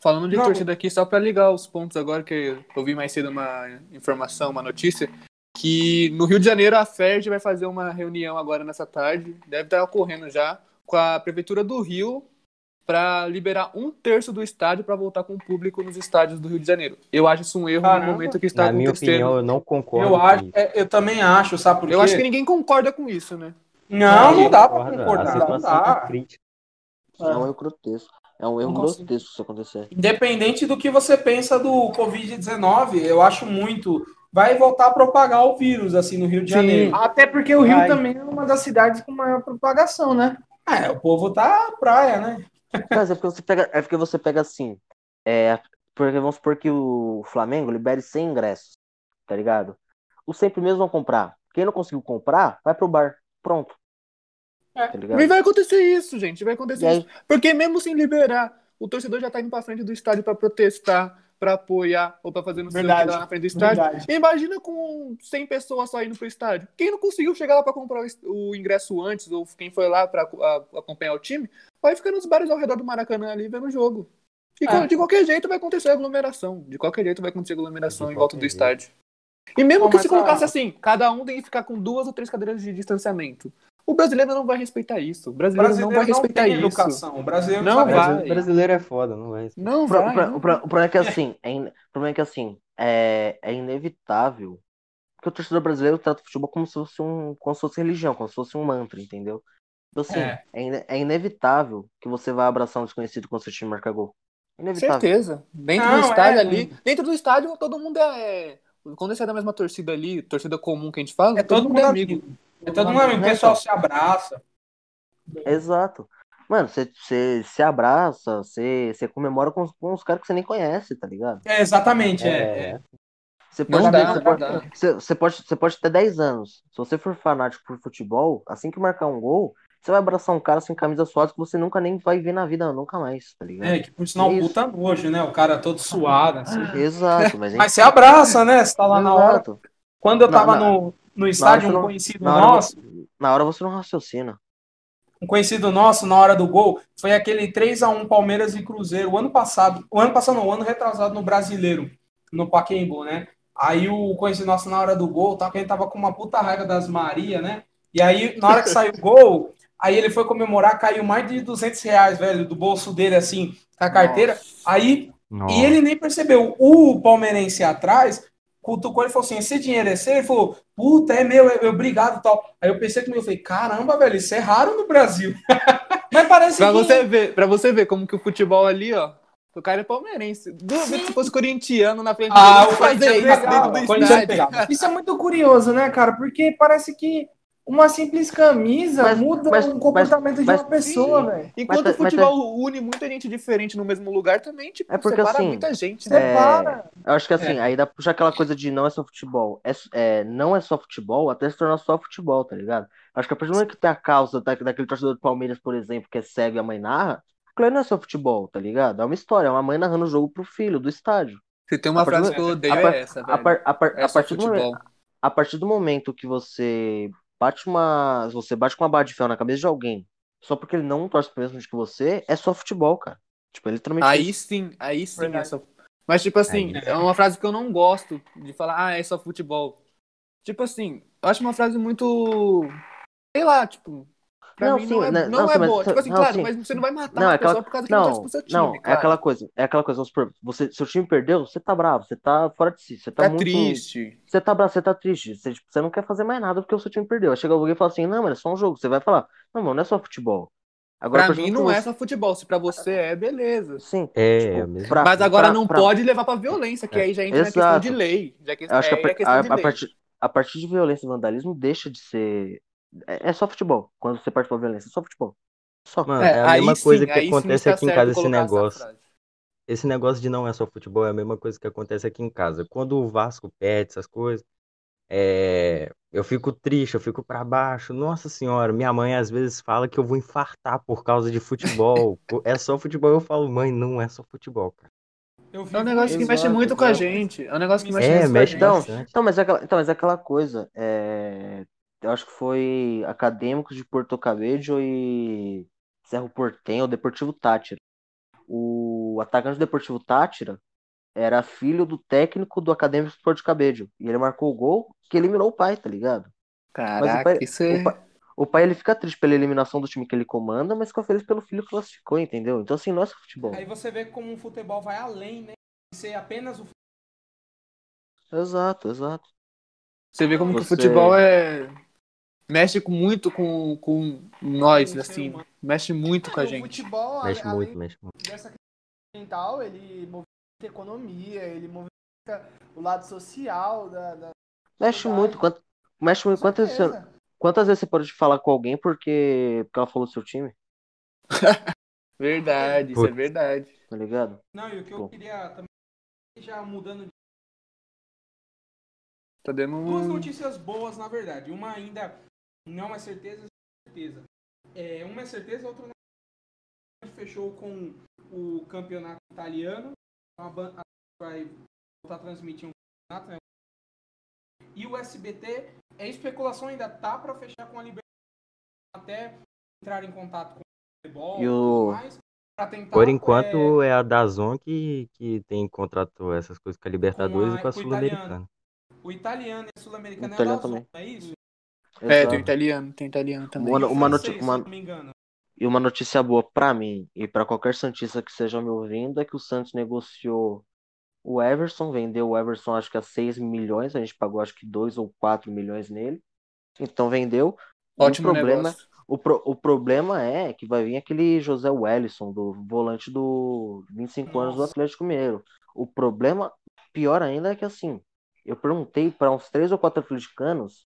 Falando de Não. torcida aqui, só pra ligar os pontos agora, que eu vi mais cedo uma informação, uma notícia, que no Rio de Janeiro a FERJ vai fazer uma reunião agora nessa tarde, deve estar ocorrendo já, com a Prefeitura do Rio, para liberar um terço do estádio para voltar com o público nos estádios do Rio de Janeiro. Eu acho isso um erro Caramba. no momento que está Na minha acontecendo. opinião, eu não concordo. Eu com acho, isso. é, eu também acho, sabe por quê? Eu acho que ninguém concorda com isso, né? Não, não Ninguém dá pra concorda. concordar. A Não dá. crítica. É um erro grotesco. É um erro Não grotesco se acontecer. Independente do que você pensa do Covid-19, eu acho muito. Vai voltar a propagar o vírus, assim, no Rio de Janeiro. Até porque o Rio Vai. também é uma das cidades com maior propagação, né? É, o povo tá praia, né? Mas é porque você pega, é porque você pega assim. É, porque vamos supor que o Flamengo libere 100 ingressos, tá ligado? Os 100 primeiros vão comprar. Quem não conseguiu comprar, vai pro bar. Pronto. É. Tá? E vai acontecer isso, gente, vai acontecer E aí- isso. Porque mesmo sem liberar, o torcedor já tá indo pra frente do estádio pra protestar, pra apoiar ou pra fazer o que Verdade. lá na frente do estádio. Verdade. Imagina com 100 pessoas só indo pro estádio. Quem não conseguiu chegar lá pra comprar o es- o ingresso antes, ou quem foi lá pra a- acompanhar o time, vai ficar nos bares ao redor do Maracanã ali vendo o jogo. E É. de qualquer jeito vai acontecer aglomeração. De qualquer jeito vai acontecer aglomeração De em volta do jeito. estádio. E mesmo que se a- colocasse assim, cada um tem que ficar com duas ou três cadeiras de distanciamento. O brasileiro não vai respeitar isso. O O brasileiro, brasileiro não vai não respeitar tem isso. educação. O brasileiro Não vai. Brasile- Brasileiro é foda, não vai. Não O, pro- vai. o pro- não o pro- o problema é que assim, é in- o problema é que assim, é, é inevitável. Porque o torcedor brasileiro trata o futebol como se fosse um, como se fosse religião, como se fosse um mantra, entendeu? Então, assim, É. é, ine- é inevitável que você vá abraçar um desconhecido quando seu time marca gol. Inevitável. Certeza. Dentro Não, do estádio é. ali. Dentro do estádio, todo mundo é. Quando você é da mesma torcida ali, torcida comum que a gente fala, É todo mundo é amigo. É todo mundo amigo. O pessoal se abraça. Exato. Mano, você, se abraça, você, comemora com, os- com os caras que você nem conhece, tá ligado? É, exatamente, é. é. Você pode, Não ter, você, não pode, você, pode, você pode ter 10 anos. Se você for fanático por futebol, assim que marcar um gol, você vai abraçar um cara sem camisa suada que você nunca nem vai ver na vida, nunca mais, tá ligado? É, que por sinal, Isso. puta nojo, né? O cara todo suado, assim. Exato, mas, Mas você abraça, né? Você tá lá na hora. Exato. Quando eu tava na- no, no estádio, um não- conhecido na hora nosso, Na hora você não raciocina. um conhecido nosso, na hora do gol, foi aquele 3 a 1 Palmeiras e Cruzeiro, o ano passado, o ano passado não, o ano retrasado no Brasileiro, no Pacaembu, né? Aí o conhecido nosso, na hora do gol, tá, que ele tava com uma puta raiva das Maria, né? E aí, na hora que saiu o gol, aí ele foi comemorar, caiu mais de 200 reais, velho, do bolso dele, assim, com a carteira. Aí Nossa. E ele nem percebeu. O palmeirense atrás cutucou ele falou assim: esse dinheiro é seu? Ele falou: puta, é meu, é, é obrigado tal. Aí eu pensei comigo, eu falei: caramba, velho, isso é raro no Brasil. Mas parece Pra que. você ver, pra você ver como que o futebol ali, ó. O cara é palmeirense. Duvido se fosse corintiano na frente Ah, dele, o fazer isso pegava, dentro o do estádio. pegava. Isso é muito curioso, né, cara? Porque parece que uma simples camisa Mas- muda mas- o comportamento mas- de uma pessoa, velho. Enquanto Mas- o futebol une muita gente diferente no mesmo lugar, também, tipo, É porque, separa assim, muita gente, né? É, Separa. eu acho que assim, aí dá pra puxar aquela coisa de não é só futebol. É, é, não é só futebol, até se tornar só futebol, tá ligado? Acho que a partir do momento que tem a causa da, daquele torcedor do Palmeiras, por exemplo, que é cego e a mãe narra, aquilo aí não é só futebol, tá ligado? É uma história, é uma mãe narrando o jogo pro filho, do estádio. Se tem uma a frase do- que eu odeio a par- é essa, A, velho. par- a par- É a partir do momento, futebol. a partir do momento que você bate uma. Você bate com uma barra de ferro na cabeça de alguém, só porque ele não torce pro mesmo time que você, é só futebol, cara. Tipo, é literalmente Aí isso. sim, aí sim Verdade. é só. Mas, tipo assim, Aí- é uma frase que eu não gosto de falar, ah, é só futebol. Tipo assim, eu acho uma frase muito. Sei lá, tipo. Pra Não, mim sim, não é, né, não não, é sim, mas- boa. Tipo assim, não, claro, sim. mas você não vai matar Não, é aquela- pessoa por causa que não Não, torce pro seu time. não, é claro. aquela coisa, é aquela coisa, vamos supor, você, seu time perdeu, você tá bravo, você tá fora de si, você tá, Tá muito, triste. você tá bravo, você tá triste, você, tipo, você não quer fazer mais nada porque o seu time perdeu. Aí chega alguém e fala assim, não, mas é só um jogo, você vai falar, não, mano, não é só futebol. Agora, Pra mim não é só futebol. Se pra você é, beleza. Sim, É, tipo, mesmo. pra- Mas agora pra- não pra- pode levar pra violência, que É. aí já entra na questão Exato. de lei. Já que, acho que a, é a- a partir, a partir de violência e vandalismo deixa de ser. É, é só futebol. Quando você parte pra violência, é só futebol. Só. Mano, É, é a mesma sim, coisa que acontece está aqui em casa, esse negócio. Esse negócio de não é só futebol é a mesma coisa que acontece aqui em casa. Quando o Vasco perde essas coisas, é, eu fico triste, eu fico pra baixo. Nossa senhora, minha mãe às vezes fala que eu vou infartar por causa de futebol. É só futebol. Eu falo, mãe, não é só futebol, cara. É um negócio que mexe muito com a gente. É um negócio que mexe É, muito com a mexe gente. Então, então, mas é aquela, então, mas é aquela coisa. é, eu acho que foi Acadêmicos de Porto Cabedelo e Cerro Portenho, o Deportivo Tátira. O atacante do Deportivo Tátira era filho do técnico do Acadêmicos de Porto Cabedelo. E ele marcou o gol que eliminou o pai, tá ligado? Caraca, pai- isso é. o pai- O pai ele fica triste pela eliminação do time que ele comanda, mas fica feliz pelo filho que classificou, entendeu? Então, assim, não só futebol. Aí você vê como o futebol vai além, né? Ser apenas o Exato, exato. Você vê como que o Você- futebol é. Mexe com- muito com, com nós, assim. humano. Mexe muito com a o gente. futebol, Mexe além muito, mexe muito. dessa questão mental, ele movimenta a economia, ele movimenta o lado social da. da... Mexe muito. Quanto, mexe muito. Quantas, vezes você- certeza. quantas vezes você pode falar com alguém porque, porque ela falou do seu time? Verdade, isso é verdade. Tá ligado? Não, e o que eu queria também, já mudando de Tá dando duas notícias boas, na verdade. Uma ainda não é certeza, é certeza. É, uma é certeza, a outra não é. Fechou com o campeonato italiano. A ban- a- vai voltar a transmitir um campeonato. Né? E o SBT, é especulação ainda tá para fechar com a Libertadores até entrar em contato com o futebol E o- tudo mais. Pra tentar, Por é, enquanto é a Dazon que, que tem contrato essas coisas com a Libertadores Com a- e com a Sul-Americana. o italiano e o sul-americano O é italiano da Zona, também. é isso? É, tem o italiano, tem italiano também. Uma, uma, francês, uma- não me engano. e uma notícia boa pra mim e pra qualquer Santista que esteja me ouvindo é que o Santos negociou o Everson, vendeu o Everson acho que a 6 milhões, a gente pagou acho que 2 ou 4 milhões nele. Então vendeu. Ótimo o problema, negócio. O, pro- o problema é que vai vir aquele José Wellison, do volante do 25 anos do Nossa. Atlético Mineiro. O problema, pior ainda, é que assim, eu perguntei para uns três ou quatro atleticanos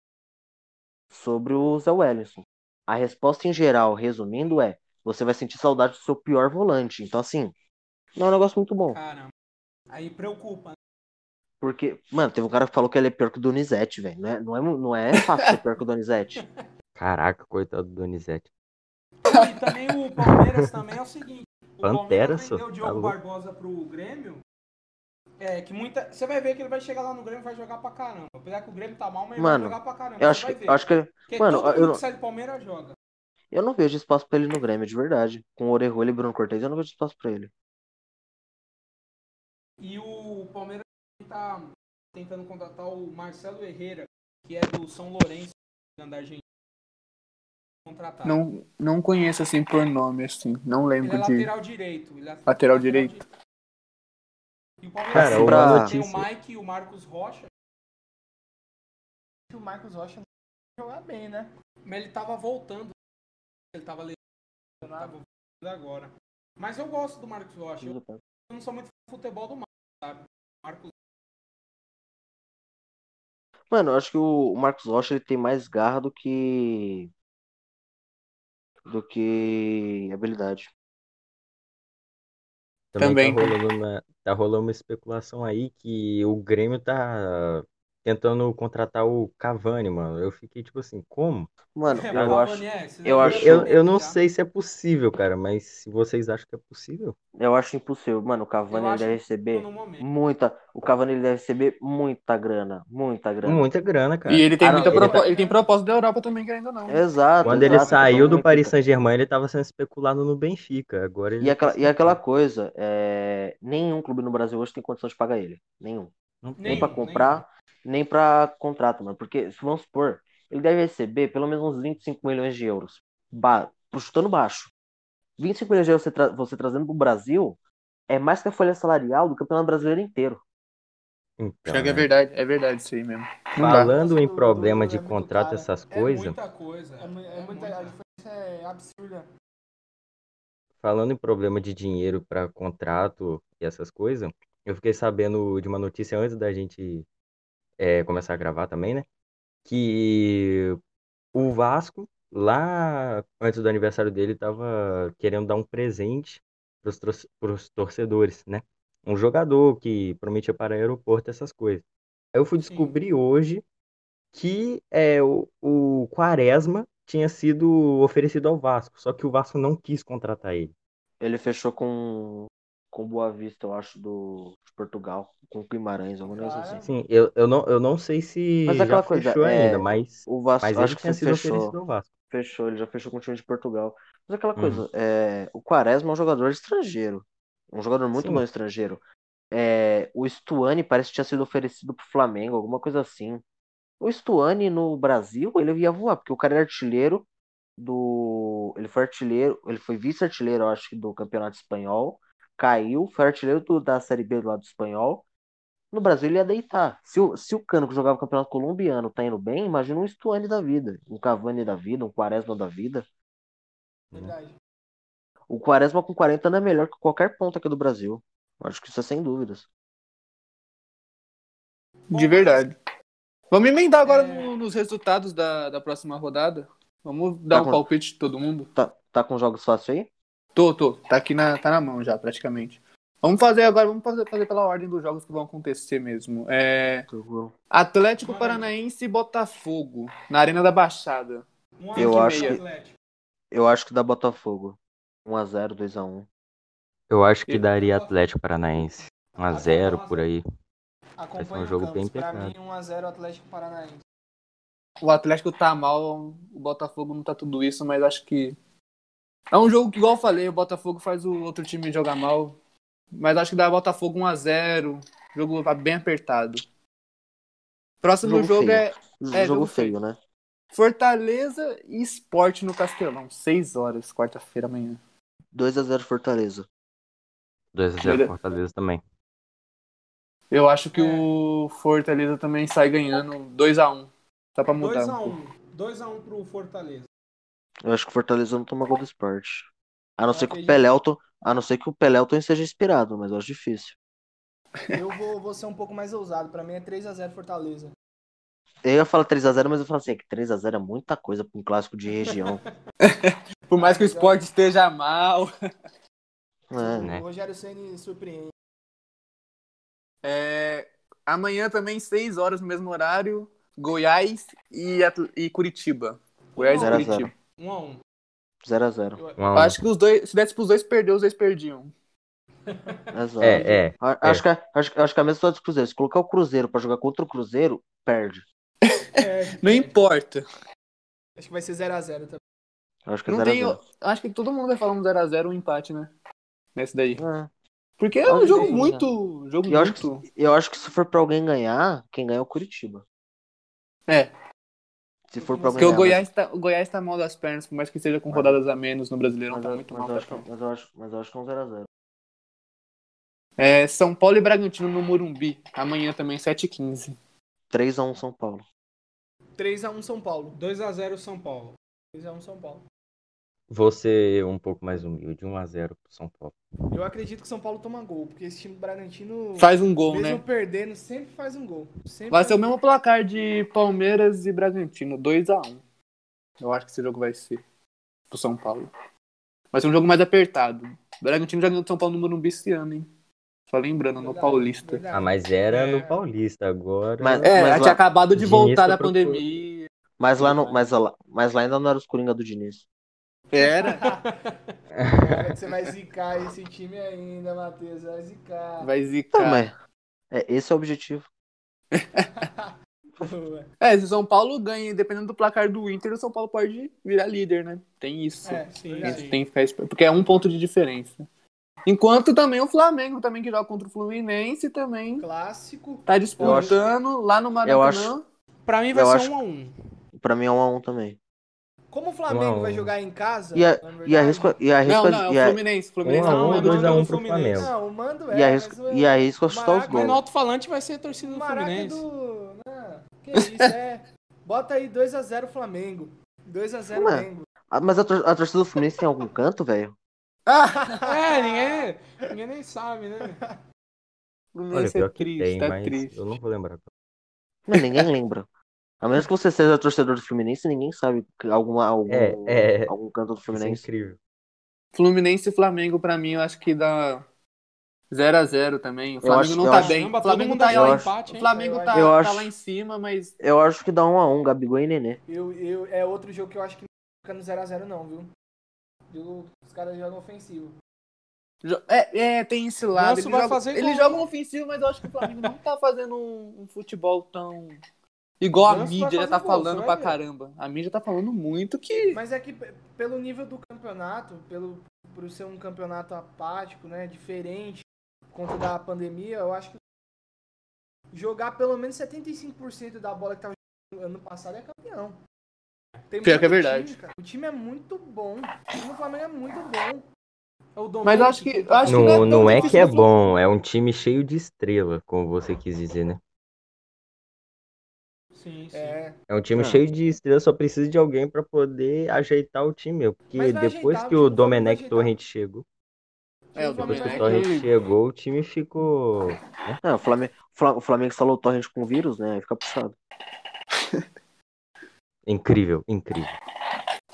sobre o Zé Wellison. a resposta em geral, resumindo, é você vai sentir saudade do seu pior volante. Então, assim, não é um negócio muito bom. Caramba. Aí preocupa. né? Porque, mano, teve um cara que falou que ele é pior que o Donizete, velho. Não é, não, é, não é fácil ser pior que o Donizete. Caraca, coitado do Donizete. E também o Palmeiras também é o seguinte. O Pantera, Palmeiras vendeu o tá Diogo louco. Barbosa pro Grêmio. É, que muita. Você vai ver que ele vai chegar lá no Grêmio e vai jogar pra caramba. Apesar que o Grêmio tá mal, mas ele Mano, vai jogar pra caramba. Eu acho, vai que- acho que. Porque mano, todo eu mundo não- que sai do Palmeiras joga. Eu não vejo espaço pra ele no Grêmio, de verdade. Com o Orejuela e Bruno Cortez, eu não vejo espaço pra ele. E o Palmeiras tá tentando contratar o Marcelo Herrera, que é do São Lourenço, da Argentina. Contratado. Não, não conheço assim por nome, assim. Não Ele lembro é de. lateral direito. Ele é Lateral direito. E o Palmeiras Cara, tem uma o Mike e o Marcos Rocha, O Marcos Rocha não vai jogar bem, né? mas ele tava voltando. Ele tava lesionado, voltando agora. Mas eu gosto do Marcos Rocha. Eu não sou muito fã do futebol do Marcos, sabe? Marcos Mano, eu acho que o o Marcos Rocha ele tem mais garra do que. do que habilidade. Também, Também. Tá, rolando uma, tá rolando uma especulação aí que o Grêmio tá tentando contratar o Cavani, mano. Eu fiquei tipo assim, como? Mano, É, eu acho, Cavani é, eu acho- Eu, eu não já? sei se é possível, cara, mas se vocês acham que é possível. eu acho impossível. Mano, o Cavani ele deve que receber muita. O Cavani ele deve receber muita grana. Muita grana. Muita grana, cara. E ele tem Ah, não, muita ele propo... tá- ele tem proposta da Europa também, querendo ou não. Exato. Quando ele exato, saiu então do não Paris fica- Saint-Germain, ele tava sendo especulado no Benfica. Agora ele E aquela, e aquela coisa, é, nenhum clube no Brasil hoje tem condição de pagar ele. Nenhum. Não Nem tem. pra comprar, nem pra contrato, mano. Porque, se vamos supor, ele deve receber pelo menos uns 25 milhões de euros. Ba chutando baixo. 25 milhões de euros você, tra- você trazendo pro Brasil é mais que a folha salarial do Campeonato Brasileiro inteiro. Então, que é né? verdade, é verdade isso aí mesmo. Não dá. Falando em Do- do- problema do- de é contrato, cara. essas É coisas, muita coisa. É, é muita, a diferença é absurda. falando em problema de dinheiro para contrato e essas coisas, eu fiquei sabendo de uma notícia antes da gente é, começar a gravar também, né? Que o Vasco, lá antes do aniversário dele, tava querendo dar um presente para os torcedores, né? Um jogador que prometia para aeroporto, essas coisas. Aí eu fui Sim. descobrir hoje que é, o, o Quaresma tinha sido oferecido ao Vasco, só que o Vasco não quis contratar ele. Ele fechou com com Boa Vista, eu acho, do de Portugal, com o Guimarães, alguma coisa assim. Sim, eu, eu, não, eu não sei se Mas já aquela coisa, fechou é, ainda, mas, O Vasco, mas acho que sido fechou. oferecido ao Vasco. Fechou, ele já fechou com o time de Portugal. Mas aquela Uhum. coisa, é, o Quaresma é um jogador estrangeiro. Um jogador muito Sim. bom estrangeiro. É, o Stuani parece que tinha sido oferecido pro Flamengo, alguma coisa assim. O Stuani no Brasil, ele ia voar, porque o cara era artilheiro do. Ele foi artilheiro, ele foi vice-artilheiro, eu acho que, do Campeonato Espanhol. Caiu, foi artilheiro do- da Série B do lado do Espanhol. No Brasil ele ia deitar. Se o, se o Cano que jogava o Campeonato Colombiano tá indo bem, imagina um Stuani da vida, um Cavani da vida, um Quaresma da vida. verdade. O Quaresma com 40 anos é melhor que qualquer ponta aqui do Brasil. Acho que isso é sem dúvidas. De verdade. Vamos emendar agora É. no- nos resultados da, da próxima rodada. Vamos dar Tá um com- palpite de todo mundo. Tá, tá com jogos fáceis aí? Tô, tô. Tá aqui na, tá na mão já, praticamente. Vamos fazer agora, vamos fazer, fazer pela ordem dos jogos que vão acontecer mesmo. É. Atlético. Paranaense e Botafogo, na Arena da Baixada. Um a Eu acho que- Atlético. Eu acho que dá Botafogo. 1x0, 2x1. Eu acho que daria Atlético Paranaense. 1x0 por aí. Acompanha um o jogo Campos. bem Pra pegado. mim, 1x0 Atlético Paranaense. O Atlético tá mal, o Botafogo não tá tudo isso, mas acho que. É um jogo que, igual eu falei, o Botafogo faz o outro time jogar mal. Mas acho que dá Botafogo 1x0. Jogo tá bem apertado. Próximo Jogo jogo, feio. é É, jogo jogo feio, né? Fortaleza e Esporte no Castelão. 6 horas, quarta-feira amanhã. 2x0 Fortaleza. 2x0 Beleza. Fortaleza também. Eu acho que É. o Fortaleza também sai ganhando 2x1. Só pra mudar. um pouco. 2x1. 2x1 pro Fortaleza. Eu acho que o Fortaleza não toma gol do esporte. A não ser que o. Pelelton, a não ser que o Pelelton seja inspirado, mas eu acho difícil. Eu vou, vou ser um pouco mais ousado. Pra mim é 3x0 Fortaleza. Eu ia falar 3x0, mas eu falo assim, é que 3x0 é muita coisa pra um clássico de região. Por mais que o esporte esteja mal. É. Né? O Rogério Ceni surpreende. É, amanhã também, 6 horas no mesmo horário, Goiás e, Atl- e Curitiba. Goiás e a zero. Curitiba. Um a um. 0x0. Eu- a. Eu acho que os dois, se desse pros dois perder, os dois perdiam. Exato. É, é. A- Acho, que, é- acho, que- acho que é a mesma história do Cruzeiro. Se colocar o Cruzeiro pra jogar contra o Cruzeiro, perde. É, Não importa. acho que vai ser 0x0 também. Eu Acho que é Não 0x0. tem, acho que todo mundo vai falar um 0x0 um empate, né? Nesse daí. É. Porque é um Acho jogo que- muito. Jogo Eu acho, que, muito. eu acho que se for pra alguém ganhar, quem ganha é o Curitiba. É, Se for pra porque o Goiás, tá, o Goiás tá mal das pernas, por mais que seja com rodadas a menos no Brasileirão, Mas, tá eu- muito mas mal eu das acho, mas, eu acho, mas eu acho que é um 0x0. É, São Paulo e Bragantino no Morumbi. Amanhã também, 7h15. 3x1 São Paulo. 3x1 São Paulo. 2x0 São Paulo. 3x1 São Paulo. Você um pouco mais humilde, 1x0 pro São Paulo. Eu acredito que São Paulo toma gol, porque esse time do Bragantino, Faz um gol, mesmo né? perdendo, sempre faz um gol. Sempre Vai ser o mesmo placar de Palmeiras e Bragantino, 2x1. Eu acho que esse jogo vai ser pro São Paulo. Vai ser um jogo mais apertado. Bragantino já ganhou do São Paulo no Morumbi esse ano, hein? Só lembrando, no Verdade, Paulista. verdade. Ah, mas era É. no Paulista, agora. Mas- É, mas tinha lá- acabado de voltar da pandemia. Mas lá, no, mas, lá, mas lá ainda não era os Coringa do Diniz. Era. Cara, você vai zicar esse time ainda, Matheus. Vai zicar. Vai Tá, zicar. mas é, esse é o objetivo. É, se o São Paulo ganha, dependendo do placar do Inter, o São Paulo pode virar líder, né? Tem isso. É, Sim, A tem que ficar porque é um ponto de diferença. Enquanto também o Flamengo, também que joga contra o Fluminense, também Clássico. tá disputando lá no eu Maracanã. Pra mim vai Eu ser acho- 1x1. Pra mim é 1x1 também. Como o Flamengo Não. vai jogar em casa, E, a, e verdade- arrisco, e Não, arrisco, não, é e, o a, Fluminense. Fluminense 1 a 1 não é 2 a 1 Mano, pro Fluminense. Flamengo. Não, o mando é. e arrisco, mas o- e arrisco chutar os Maraca- Mas no gols. alto-falante vai ser a torcida o do Maraca Fluminense. do. Não, que isso, é. Bota aí 2x0 Flamengo. 2x0 Ué. Flamengo. Ah, Mas a, tor- a torcida do Fluminense tem algum canto, velho? É, ninguém, ninguém nem sabe, né? Olha, Fluminense pior é triste, tem, tá triste. eu não vou lembrar. Mas ninguém lembra. A menos que você seja torcedor do Fluminense, ninguém sabe alguma, algum, É, é. algum canto do Isso é Fluminense. incrível. Fluminense e Flamengo, pra mim, eu acho que dá 0x0 também. O Flamengo acho- não tá acho- bem. Caramba, O todo Flamengo mundo tá achou lá. empate, O? Flamengo Eu tá, acho- eu tá acho- lá em cima, mas Eu acho que dá 1x1, Gabigol e Nenê. Eu, eu, é outro jogo que eu acho que não fica no 0x0, não, viu? Jogo- Os caras jogam ofensivo. É, é, tem esse lado. Vai jogam, fazer eles gol. jogam ofensivo, mas eu acho que o Flamengo não tá fazendo um, um futebol tão. Igual a mídia já fazer tá falando pra ver. caramba. A mídia tá falando muito que. Mas é que pelo nível do campeonato, pelo por ser um campeonato apático, né, diferente, por conta da pandemia, eu acho que jogar pelo menos 75% da bola que tava jogando ano passado é campeão. Tem Pior que é verdade. time. O time é muito bom. O time do Flamengo é muito bom. É Mas acho que- eu acho que não é Não, não é que é bom, é um time cheio de estrela, como você quis dizer, né? Sim, sim. É. É um time Ah. cheio de estrela, só precisa de alguém pra poder ajeitar o time, meu. Porque vai depois ajeitar, que o Domenech. Torrent chegou, É, o depois que o Domenech- Torrent chegou, o time ficou. É, o Flamengo, o Flamengo instalou o torrent com vírus, né? Aí Fica puxado. Incrível, incrível.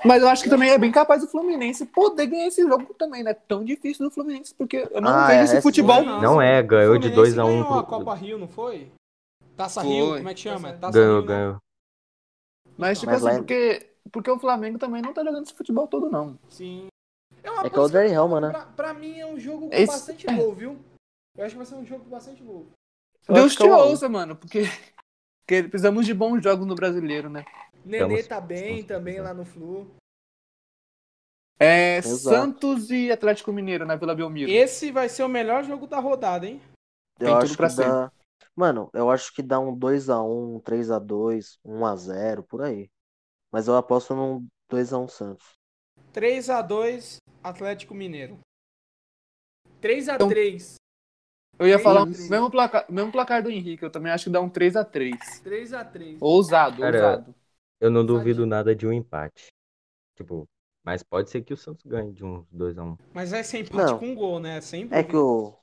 Mas eu acho que também é bem capaz do Fluminense poder ganhar esse jogo também, né? Tão difícil do Fluminense, porque eu não Ah, vejo é, esse é futebol. sim. Não é, ganhou de Fluminense 2 a 1 ganhou a pro. Copa Rio, não foi? Taça Foi. Rio, como é que chama? Taça- Taça Ganhou, Rio, né? ganhou. Mas, tipo Mas assim, é- porque, porque o Flamengo também não tá jogando esse futebol todo, não. Sim. Eu É que é o Dani Helman, né? Pra, pra mim é um jogo com Esse- bastante gol, viu? Eu acho que vai ser um jogo com bastante gol. Eu Deus te é um- ouça, mano, porque, porque precisamos de bons jogos no brasileiro, né? Nenê tá bem também lá no Flu. É Exato. Santos e Atlético Mineiro na Vila Belmiro. Esse vai ser o melhor jogo da rodada, hein? Tem Eu tudo acho pra que dá. Mano, eu acho que dá um 2x1, 3x2, 1x0, por aí. Mas eu aposto num 2x1 Santos. 3x2 Atlético Mineiro. 3x3. Eu ia Três falar o mesmo placar, mesmo placar do Henrique, eu também acho que dá um 3x3. 3x3. Ousado, Cara, ousado. Eu não duvido nada de um empate. Tipo, mas pode ser que o Santos ganhe de uns 2 a 1 Mas vai ser empate Não. com gol, né? Sempre. É que o.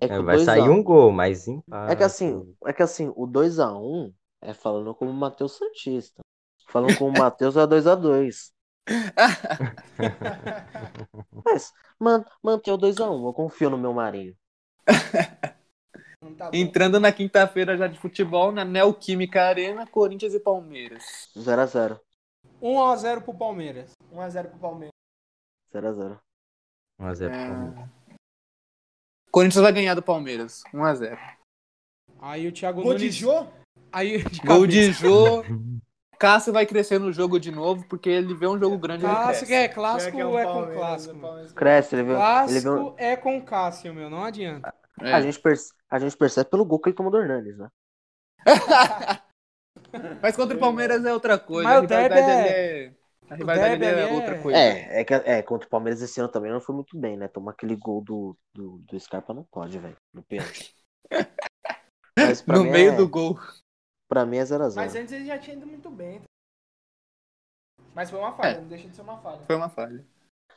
É que É, vai 2 a sair 1 um gol, mas empate. É que assim, é que assim, o 2x1 É falando como o Matheus Santista. Falando como o Matheus é 2x2. Mas man, manter o 2x1, eu confio no meu Marinho. Não tá. Entrando na quinta-feira já de futebol, na Neoquímica Arena, Corinthians e Palmeiras. 0x0. 1x0 pro Palmeiras. 1x0 pro Palmeiras. 0x0. 1x0 É. pro Palmeiras. Corinthians vai ganhar do Palmeiras, 1x0. Aí o Thiago Gol de Nunes. Jô? Aí, de Gol de Jô. Cássio vai crescer no jogo de novo, porque ele vê um jogo grande Clássico cresce. é clássico que é, o com Palmeiras, clássico. Cresce, ele viu. Ele Clássico viu é com Cássio, meu, não adianta. É. a, gente perce- a gente percebe pelo gol que ele tomou do Hernandes, né? Mas contra o Palmeiras é outra coisa. Mas o derby é- é... A rivalidade ali é é- outra coisa. É, é que é, contra o Palmeiras esse ano também não foi muito bem, né? Tomar aquele gol do, do, do Scarpa não pode, velho. No pênalti. No meio é, do gol. Pra mim é 0x0. Mas antes ele já tinha ido muito bem. Mas foi uma falha, É. não deixa de ser uma falha. Foi uma falha.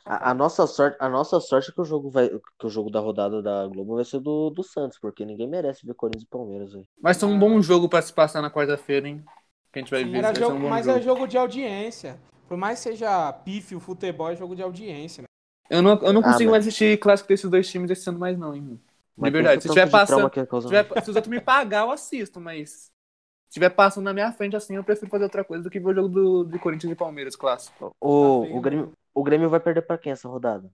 A, a nossa sorte, a nossa sorte é que o jogo vai, que o jogo da rodada da Globo vai ser do, do Santos, porque ninguém merece ver Corinthians e Palmeiras, velho. Vai ser um bom jogo pra se passar na quarta-feira, hein? Que a gente vai ver. Era jogo, um mas jogo. é jogo de audiência. Por mais que seja pife, o futebol é jogo de audiência. Eu não, eu não Ah, consigo mas- mais assistir clássico desses dois times esse ano mais, não, hein? Mas De verdade, se tiver passando- é tiver, se os outros me pagar, eu assisto, mas se estiver passando na minha frente assim, eu prefiro fazer outra coisa do que ver o jogo do, de Corinthians e Palmeiras, clássico. O, Tá o, Grêmio, o Grêmio vai perder pra quem essa rodada?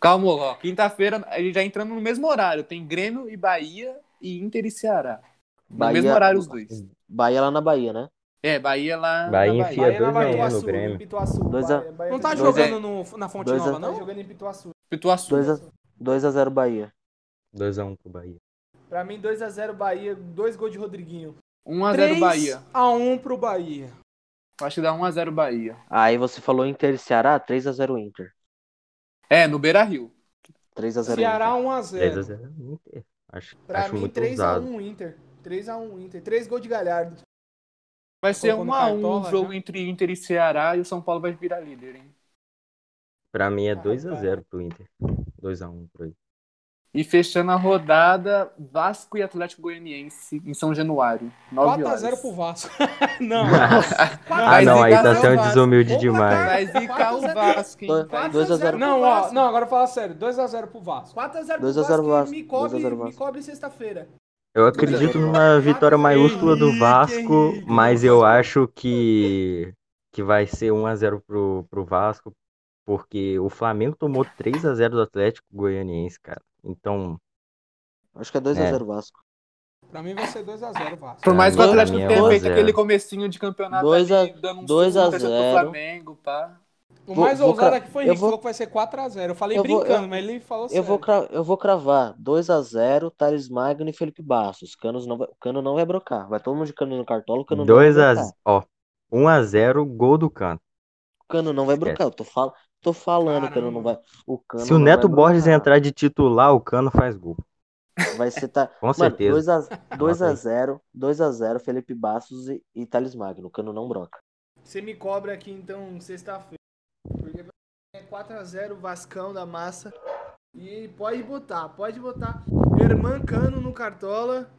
Calma, ó. Quinta-feira, gente já entrando no mesmo horário. Tem Grêmio e Bahia e Inter e Ceará. No Bahia- mesmo horário os dois. Bahia lá na Bahia, né? É, Bahia lá Bahia na enfia Bahia na 2x1 Bahia, no Grêmio. Pituaçu. Dois a- Bahia- Bahia Não tá dois Dois a- jogando no, na Fonte dois a- Nova, Tá não? jogando em Pituaçu. Pituaçu. 2x0 Bahia. 2x1 pro Bahia. Pra mim, 2x0 Bahia, dois gols de Rodriguinho. 1x0 Bahia. 3x1 pro Bahia. Acho que dá 1x0 Bahia. Aí você falou Inter e Ceará, 3x0 Inter. É, no Beira Rio. 3x0 Ceará Inter. 1x0. 3x0 Inter. Acho, Pra acho mim, muito 3x1 ousado. Inter. 3x1 Inter. Três gols de Galhardo. Vai ser Colocou no 1x1 o jogo já? entre Inter e Ceará e o São Paulo vai virar líder, hein? Pra mim é Ah, 2x0 pro Inter. 2x1 pro Inter. E fechando a rodada, Vasco e Atlético Goianiense em São Januário. 9 horas. 4x0 pro Vasco. não. Ah, não, aí tá sendo desumilde demais. Vai zicar o 4x0. Vasco, hein? Dois- Vai- 2x0 Não, pro ó, não, agora fala sério. 2x0 pro Vasco. 4x0 pro 2 a 0 Vasco, me cobre, 2 a 0 me Vasco. cobre sexta-feira. Eu acredito numa vitória maiúscula do Vasco, mas eu acho que, que vai ser 1x0 pro, pro Vasco, porque o Flamengo tomou 3x0 do Atlético Goianiense, cara. Então, Acho que é 2x0 Vasco. Pra mim vai ser 2x0 Vasco. Por mais que o Atlético é tenha 1 a feito 0. aquele comecinho de campeonato Dois a- ali, dando um dois susto a no torcedor do zero. Flamengo, pá. O Vou- mais vou ousado cra- aqui foi Henrique, vou- falou que vai ser 4x0. Eu falei Eu vou- brincando, eu- mas ele falou Eu sério. vou, cra- eu vou cravar 2x0 Thales Magno e Felipe Bastos. Canos não vai, o Cano não vai brocar. Vai todo mundo de Cano no cartola, o Cano não vai 2x0, brocar. ó, 1x0, gol do Cano. O Cano não vai brocar. Eu tô, fal... tô falando, o Cano não vai. O Cano Se o Neto Borges brocar. entrar de titular, o Cano faz gol. Vai ser tá. Com Mano, certeza. 2x0, 2x0 Felipe Bastos e, e Thales Magno. O Cano não broca. Você me cobra aqui então sexta-feira. É 4x0 Vascão da massa. E pode botar, pode botar. Herman Cano no Cartola.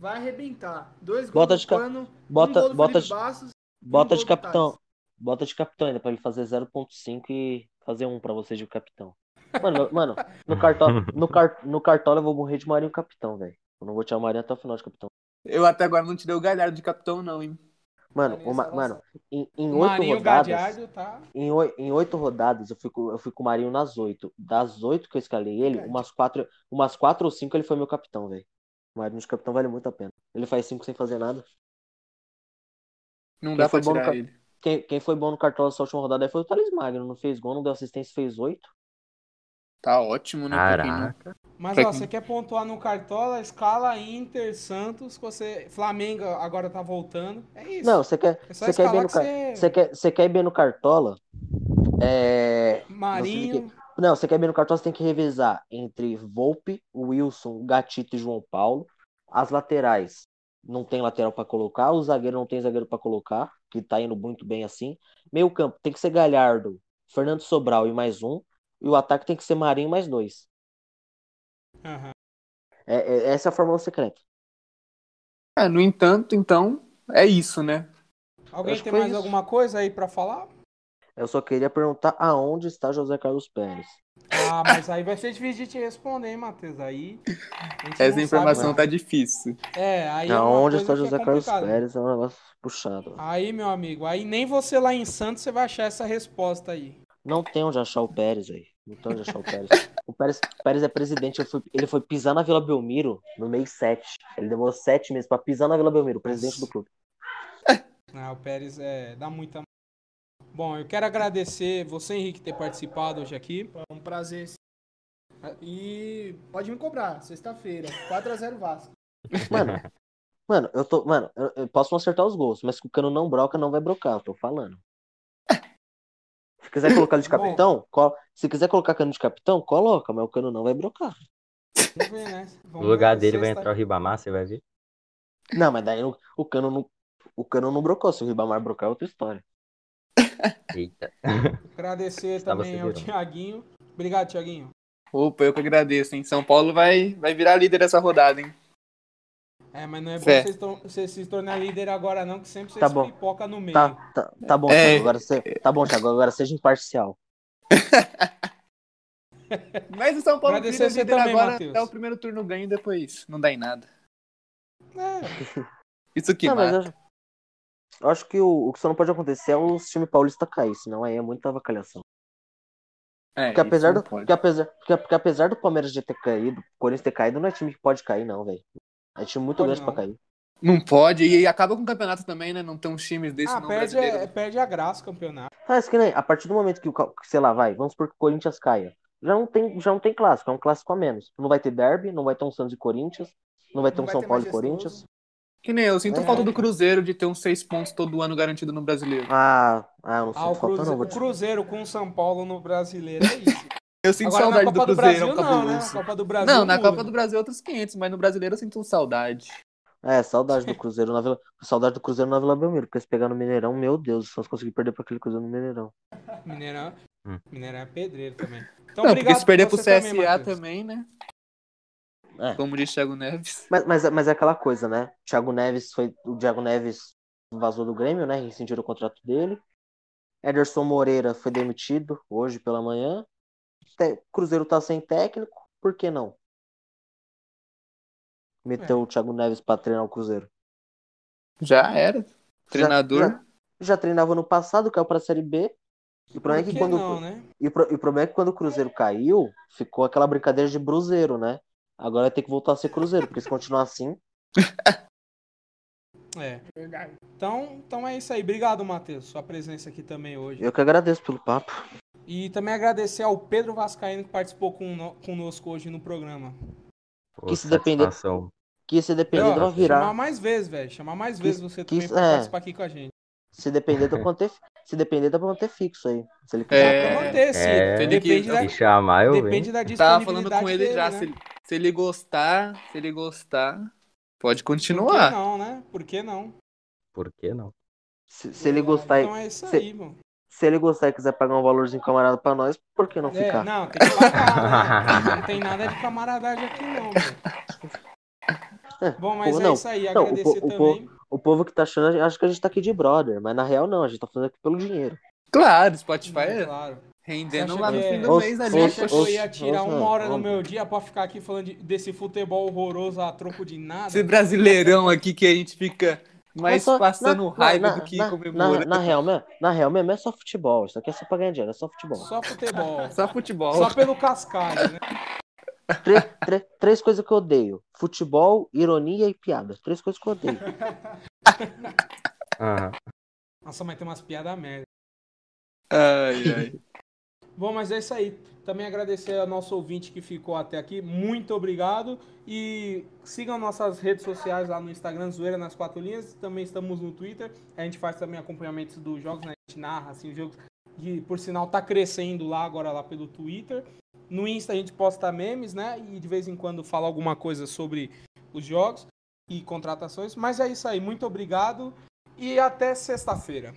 Vai arrebentar. Dois gols Bota de ca- Cano. bota- um bota de- Bastos, Bota um de capitão. Thales. Bota de capitão ainda pra ele fazer 0.5 e fazer um pra você de capitão. Mano, mano, no cartola, no, car, no cartola eu vou morrer de Marinho capitão, velho. Eu não vou tirar o Marinho até o final de capitão. Eu até agora não tirei o galhardo de capitão, não, hein? Mano, uma- mano, em, oito Marinho rodadas, Gadiardo tá. em, oi- em oito rodadas eu fui, com, eu fui com o Marinho nas oito. Das oito que eu escalei ele, umas quatro, umas quatro ou cinco ele foi meu capitão, velho. O Marinho de capitão vale muito a pena. Ele faz cinco sem fazer nada. Não Quem dá foi pra bom no tirar cap- ele. Quem, quem foi bom no cartola nessa última rodada aí foi o Thales Magno. Não fez gol, não deu assistência, fez oito. Tá ótimo, né? Caraca. Mas Pra ó, você quer pontuar no Cartola, escala Inter, Santos, você. Flamengo agora tá voltando. É isso. Não, você quer, é você quer ir bem escalar no que car- você. você quer, você quer ir bem no cartola? É, Marinho. Não, você quer ir bem no cartola, você tem que revezar entre Volpe, Wilson, Gatito e João Paulo. As laterais não tem lateral pra colocar, o zagueiro não tem zagueiro pra colocar, que tá indo muito bem assim. Meio campo tem que ser Galhardo, Fernando Sobral e mais um. E o ataque tem que ser Marinho mais dois. Aham. É, é- essa é a fórmula secreta. É, no entanto, então, é isso, né? Alguém tem mais isso. alguma coisa aí pra falar? Eu só queria perguntar aonde está José Carlos Pérez. Ah, mas aí vai ser difícil de te responder, hein, Matheus? Aí. Essa informação sabe, tá difícil. É, aí. é Aonde está é José Carlos complicado. Pérez é um negócio puxado. Aí, meu amigo, aí nem você lá em Santos você vai achar essa resposta aí. Não tem onde achar o Pérez aí. Não tem onde achar o Pérez. O Pérez, Pérez é presidente. Ele foi, ele foi pisar na Vila Belmiro no mês 7. Ele demorou sete meses pra pisar na Vila Belmiro, presidente do clube. Ah, o Pérez é, dá muita. Bom, eu quero agradecer você, Henrique, ter participado hoje aqui. É um prazer. E pode me cobrar, sexta-feira, 4x0 Vasco. Mano, mano, eu tô. Mano, eu, eu posso não acertar os gols, mas se o cano não broca, não vai brocar, eu tô falando. Se quiser colocar ele de capitão, colo- se quiser colocar cano de capitão, coloca, mas o cano não vai brocar. Ver, né? No lugar ver, dele vai entrar o Ribamar, você vai ver. Não, mas daí o, o cano não. O cano não brocou. Se o Ribamar brocar, é outra história. Eita. Agradecer também ao virando. Thiaguinho. Obrigado, Thiaguinho. Opa, eu que agradeço, hein? São Paulo vai, vai virar líder dessa rodada, hein? É, mas não é bom vocês se tornar líder agora, não, que sempre vocês Tá bom. pipoca no meio. Tá, tá, tá bom, É. Thiago. Agora você, tá bom, Thiago. Agora seja imparcial. Mas o São Paulo vira você líder também, agora Matheus. até o primeiro turno ganha e depois não dá em nada. É, Isso que Não, mata. eu, acho que o, o que só não pode acontecer é o time paulista cair, senão aí é muita avacalhação. É, Porque apesar, do, porque, apesar, porque, porque apesar do Palmeiras já ter caído, o Corinthians ter caído, não é time que pode cair, não, velho. É time muito Pode grande não. pra cair. Não pode, e acaba com o campeonato também, né? Não tem uns times desse ah, não perde, brasileiro. é- perde a graça o campeonato. Mas que nem, a partir do momento que o, sei lá, vai, vamos supor que o Corinthians caia. Já não tem, já não tem clássico, é um clássico a menos. Não vai ter derby, não vai ter um Santos e Corinthians, não vai ter Não um vai São ter Paulo e. Corinthians. Que nem eu, sinto É. falta do Cruzeiro de ter uns seis pontos todo ano garantido no brasileiro. Ah, ah, eu não Ah, sinto o falta Cruzeiro, não, vou o te... Cruzeiro com o São Paulo no brasileiro é isso. Eu sinto Agora na saudade Copa do do, Cruzeiro, Brasil é um não, né? Na. Copa do Brasil Não, na muda. Copa do Brasil é outros 500, mas no brasileiro eu sinto saudade. É, saudade do Cruzeiro na Vila. Saudade do Cruzeiro na Vila Belmiro, porque se pegar no Mineirão, meu Deus, se nós conseguir perder pra aquele Cruzeiro no Mineirão. Mineirão, Hum. Mineirão é pedreiro também. Então, não, obrigado porque se perder pro CSA também, também, né? É. Como diz Thiago Neves. Mas, mas, mas é aquela coisa, né? Thiago Neves foi. O Thiago Neves vazou do Grêmio, né? Rescindiram o contrato dele. Ederson Moreira foi demitido hoje pela manhã. Te- Cruzeiro tá sem técnico, por que não? Meteu o Thiago Neves pra treinar o Cruzeiro. Já era. Treinador. Já, já treinava no passado, caiu pra Série B. E o problema é que que quando. não, né? E o, pro- e o problema é que quando o Cruzeiro caiu, ficou aquela brincadeira de bruzeiro, né? Agora vai ter que voltar a ser Cruzeiro, porque se continuar assim. É. Então, então é isso aí. Obrigado, Matheus, sua presença aqui também hoje. Eu que agradeço pelo papo. E também agradecer ao Pedro Vascaíno que participou com, conosco hoje no programa. Pô, Que se depender-. Que se depender, vai virar. Chamar mais vezes, velho. Chamar mais Que- vezes você que também é. participar aqui com a gente. Se depender, dá pra manter, se depender, dá pra manter fixo aí. Se ele Dá quiser. pra manter, sim. é, depende, que- da, Se chamar, eu depende venho. da Tava falando com ele dele, já. né? Se, ele- se ele gostar, se ele gostar, pode Por que continuar. não, né? Por que não? Por que não? Se, se ele gostar, Então é isso se- aí, mano. Se ele gostar e quiser pagar um valorzinho camarada pra nós, por que não É, ficar? não, tem que pagar, né? Não tem nada de camaradagem aqui, não, velho. É, Bom, mas pô, é não, isso aí. não, o Agradecer o também. O povo que tá achando, acha que a gente tá aqui de brother, mas na real não, a gente tá fazendo aqui pelo dinheiro. Claro, Spotify É, é claro. rendendo Você lá no fim é- do mês Você ali. ou- acha que eu ia tirar ouça, uma hora do ouça. meu dia pra ficar aqui falando de- desse futebol horroroso a troco de nada? Esse brasileirão aqui que a gente fica Mas só- passando na- raiva na- do que na, comemorando. Na, na real, mesmo, na real mesmo é só futebol. Isso aqui é só pra ganhar dinheiro, é só futebol. Só futebol. Só futebol. Só pelo cascalho, né? Três, três, três coisas que eu odeio: futebol, ironia e piada. Três coisas que eu odeio. Aham. Nossa, mas tem umas piadas merda. Ai, ai. Bom, mas é isso aí. Também agradecer ao nosso ouvinte que ficou até aqui. Muito obrigado. E sigam nossas redes sociais lá no Instagram, Zoeira nas Quatro Linhas. Também estamos no Twitter. A gente faz também acompanhamentos dos jogos, né? A gente narra, assim, os jogos que, por sinal, tá crescendo lá agora lá pelo Twitter. No Insta a gente posta memes, né? E de vez em quando fala alguma coisa sobre os jogos e contratações. Mas é isso aí. Muito obrigado. E até sexta-feira.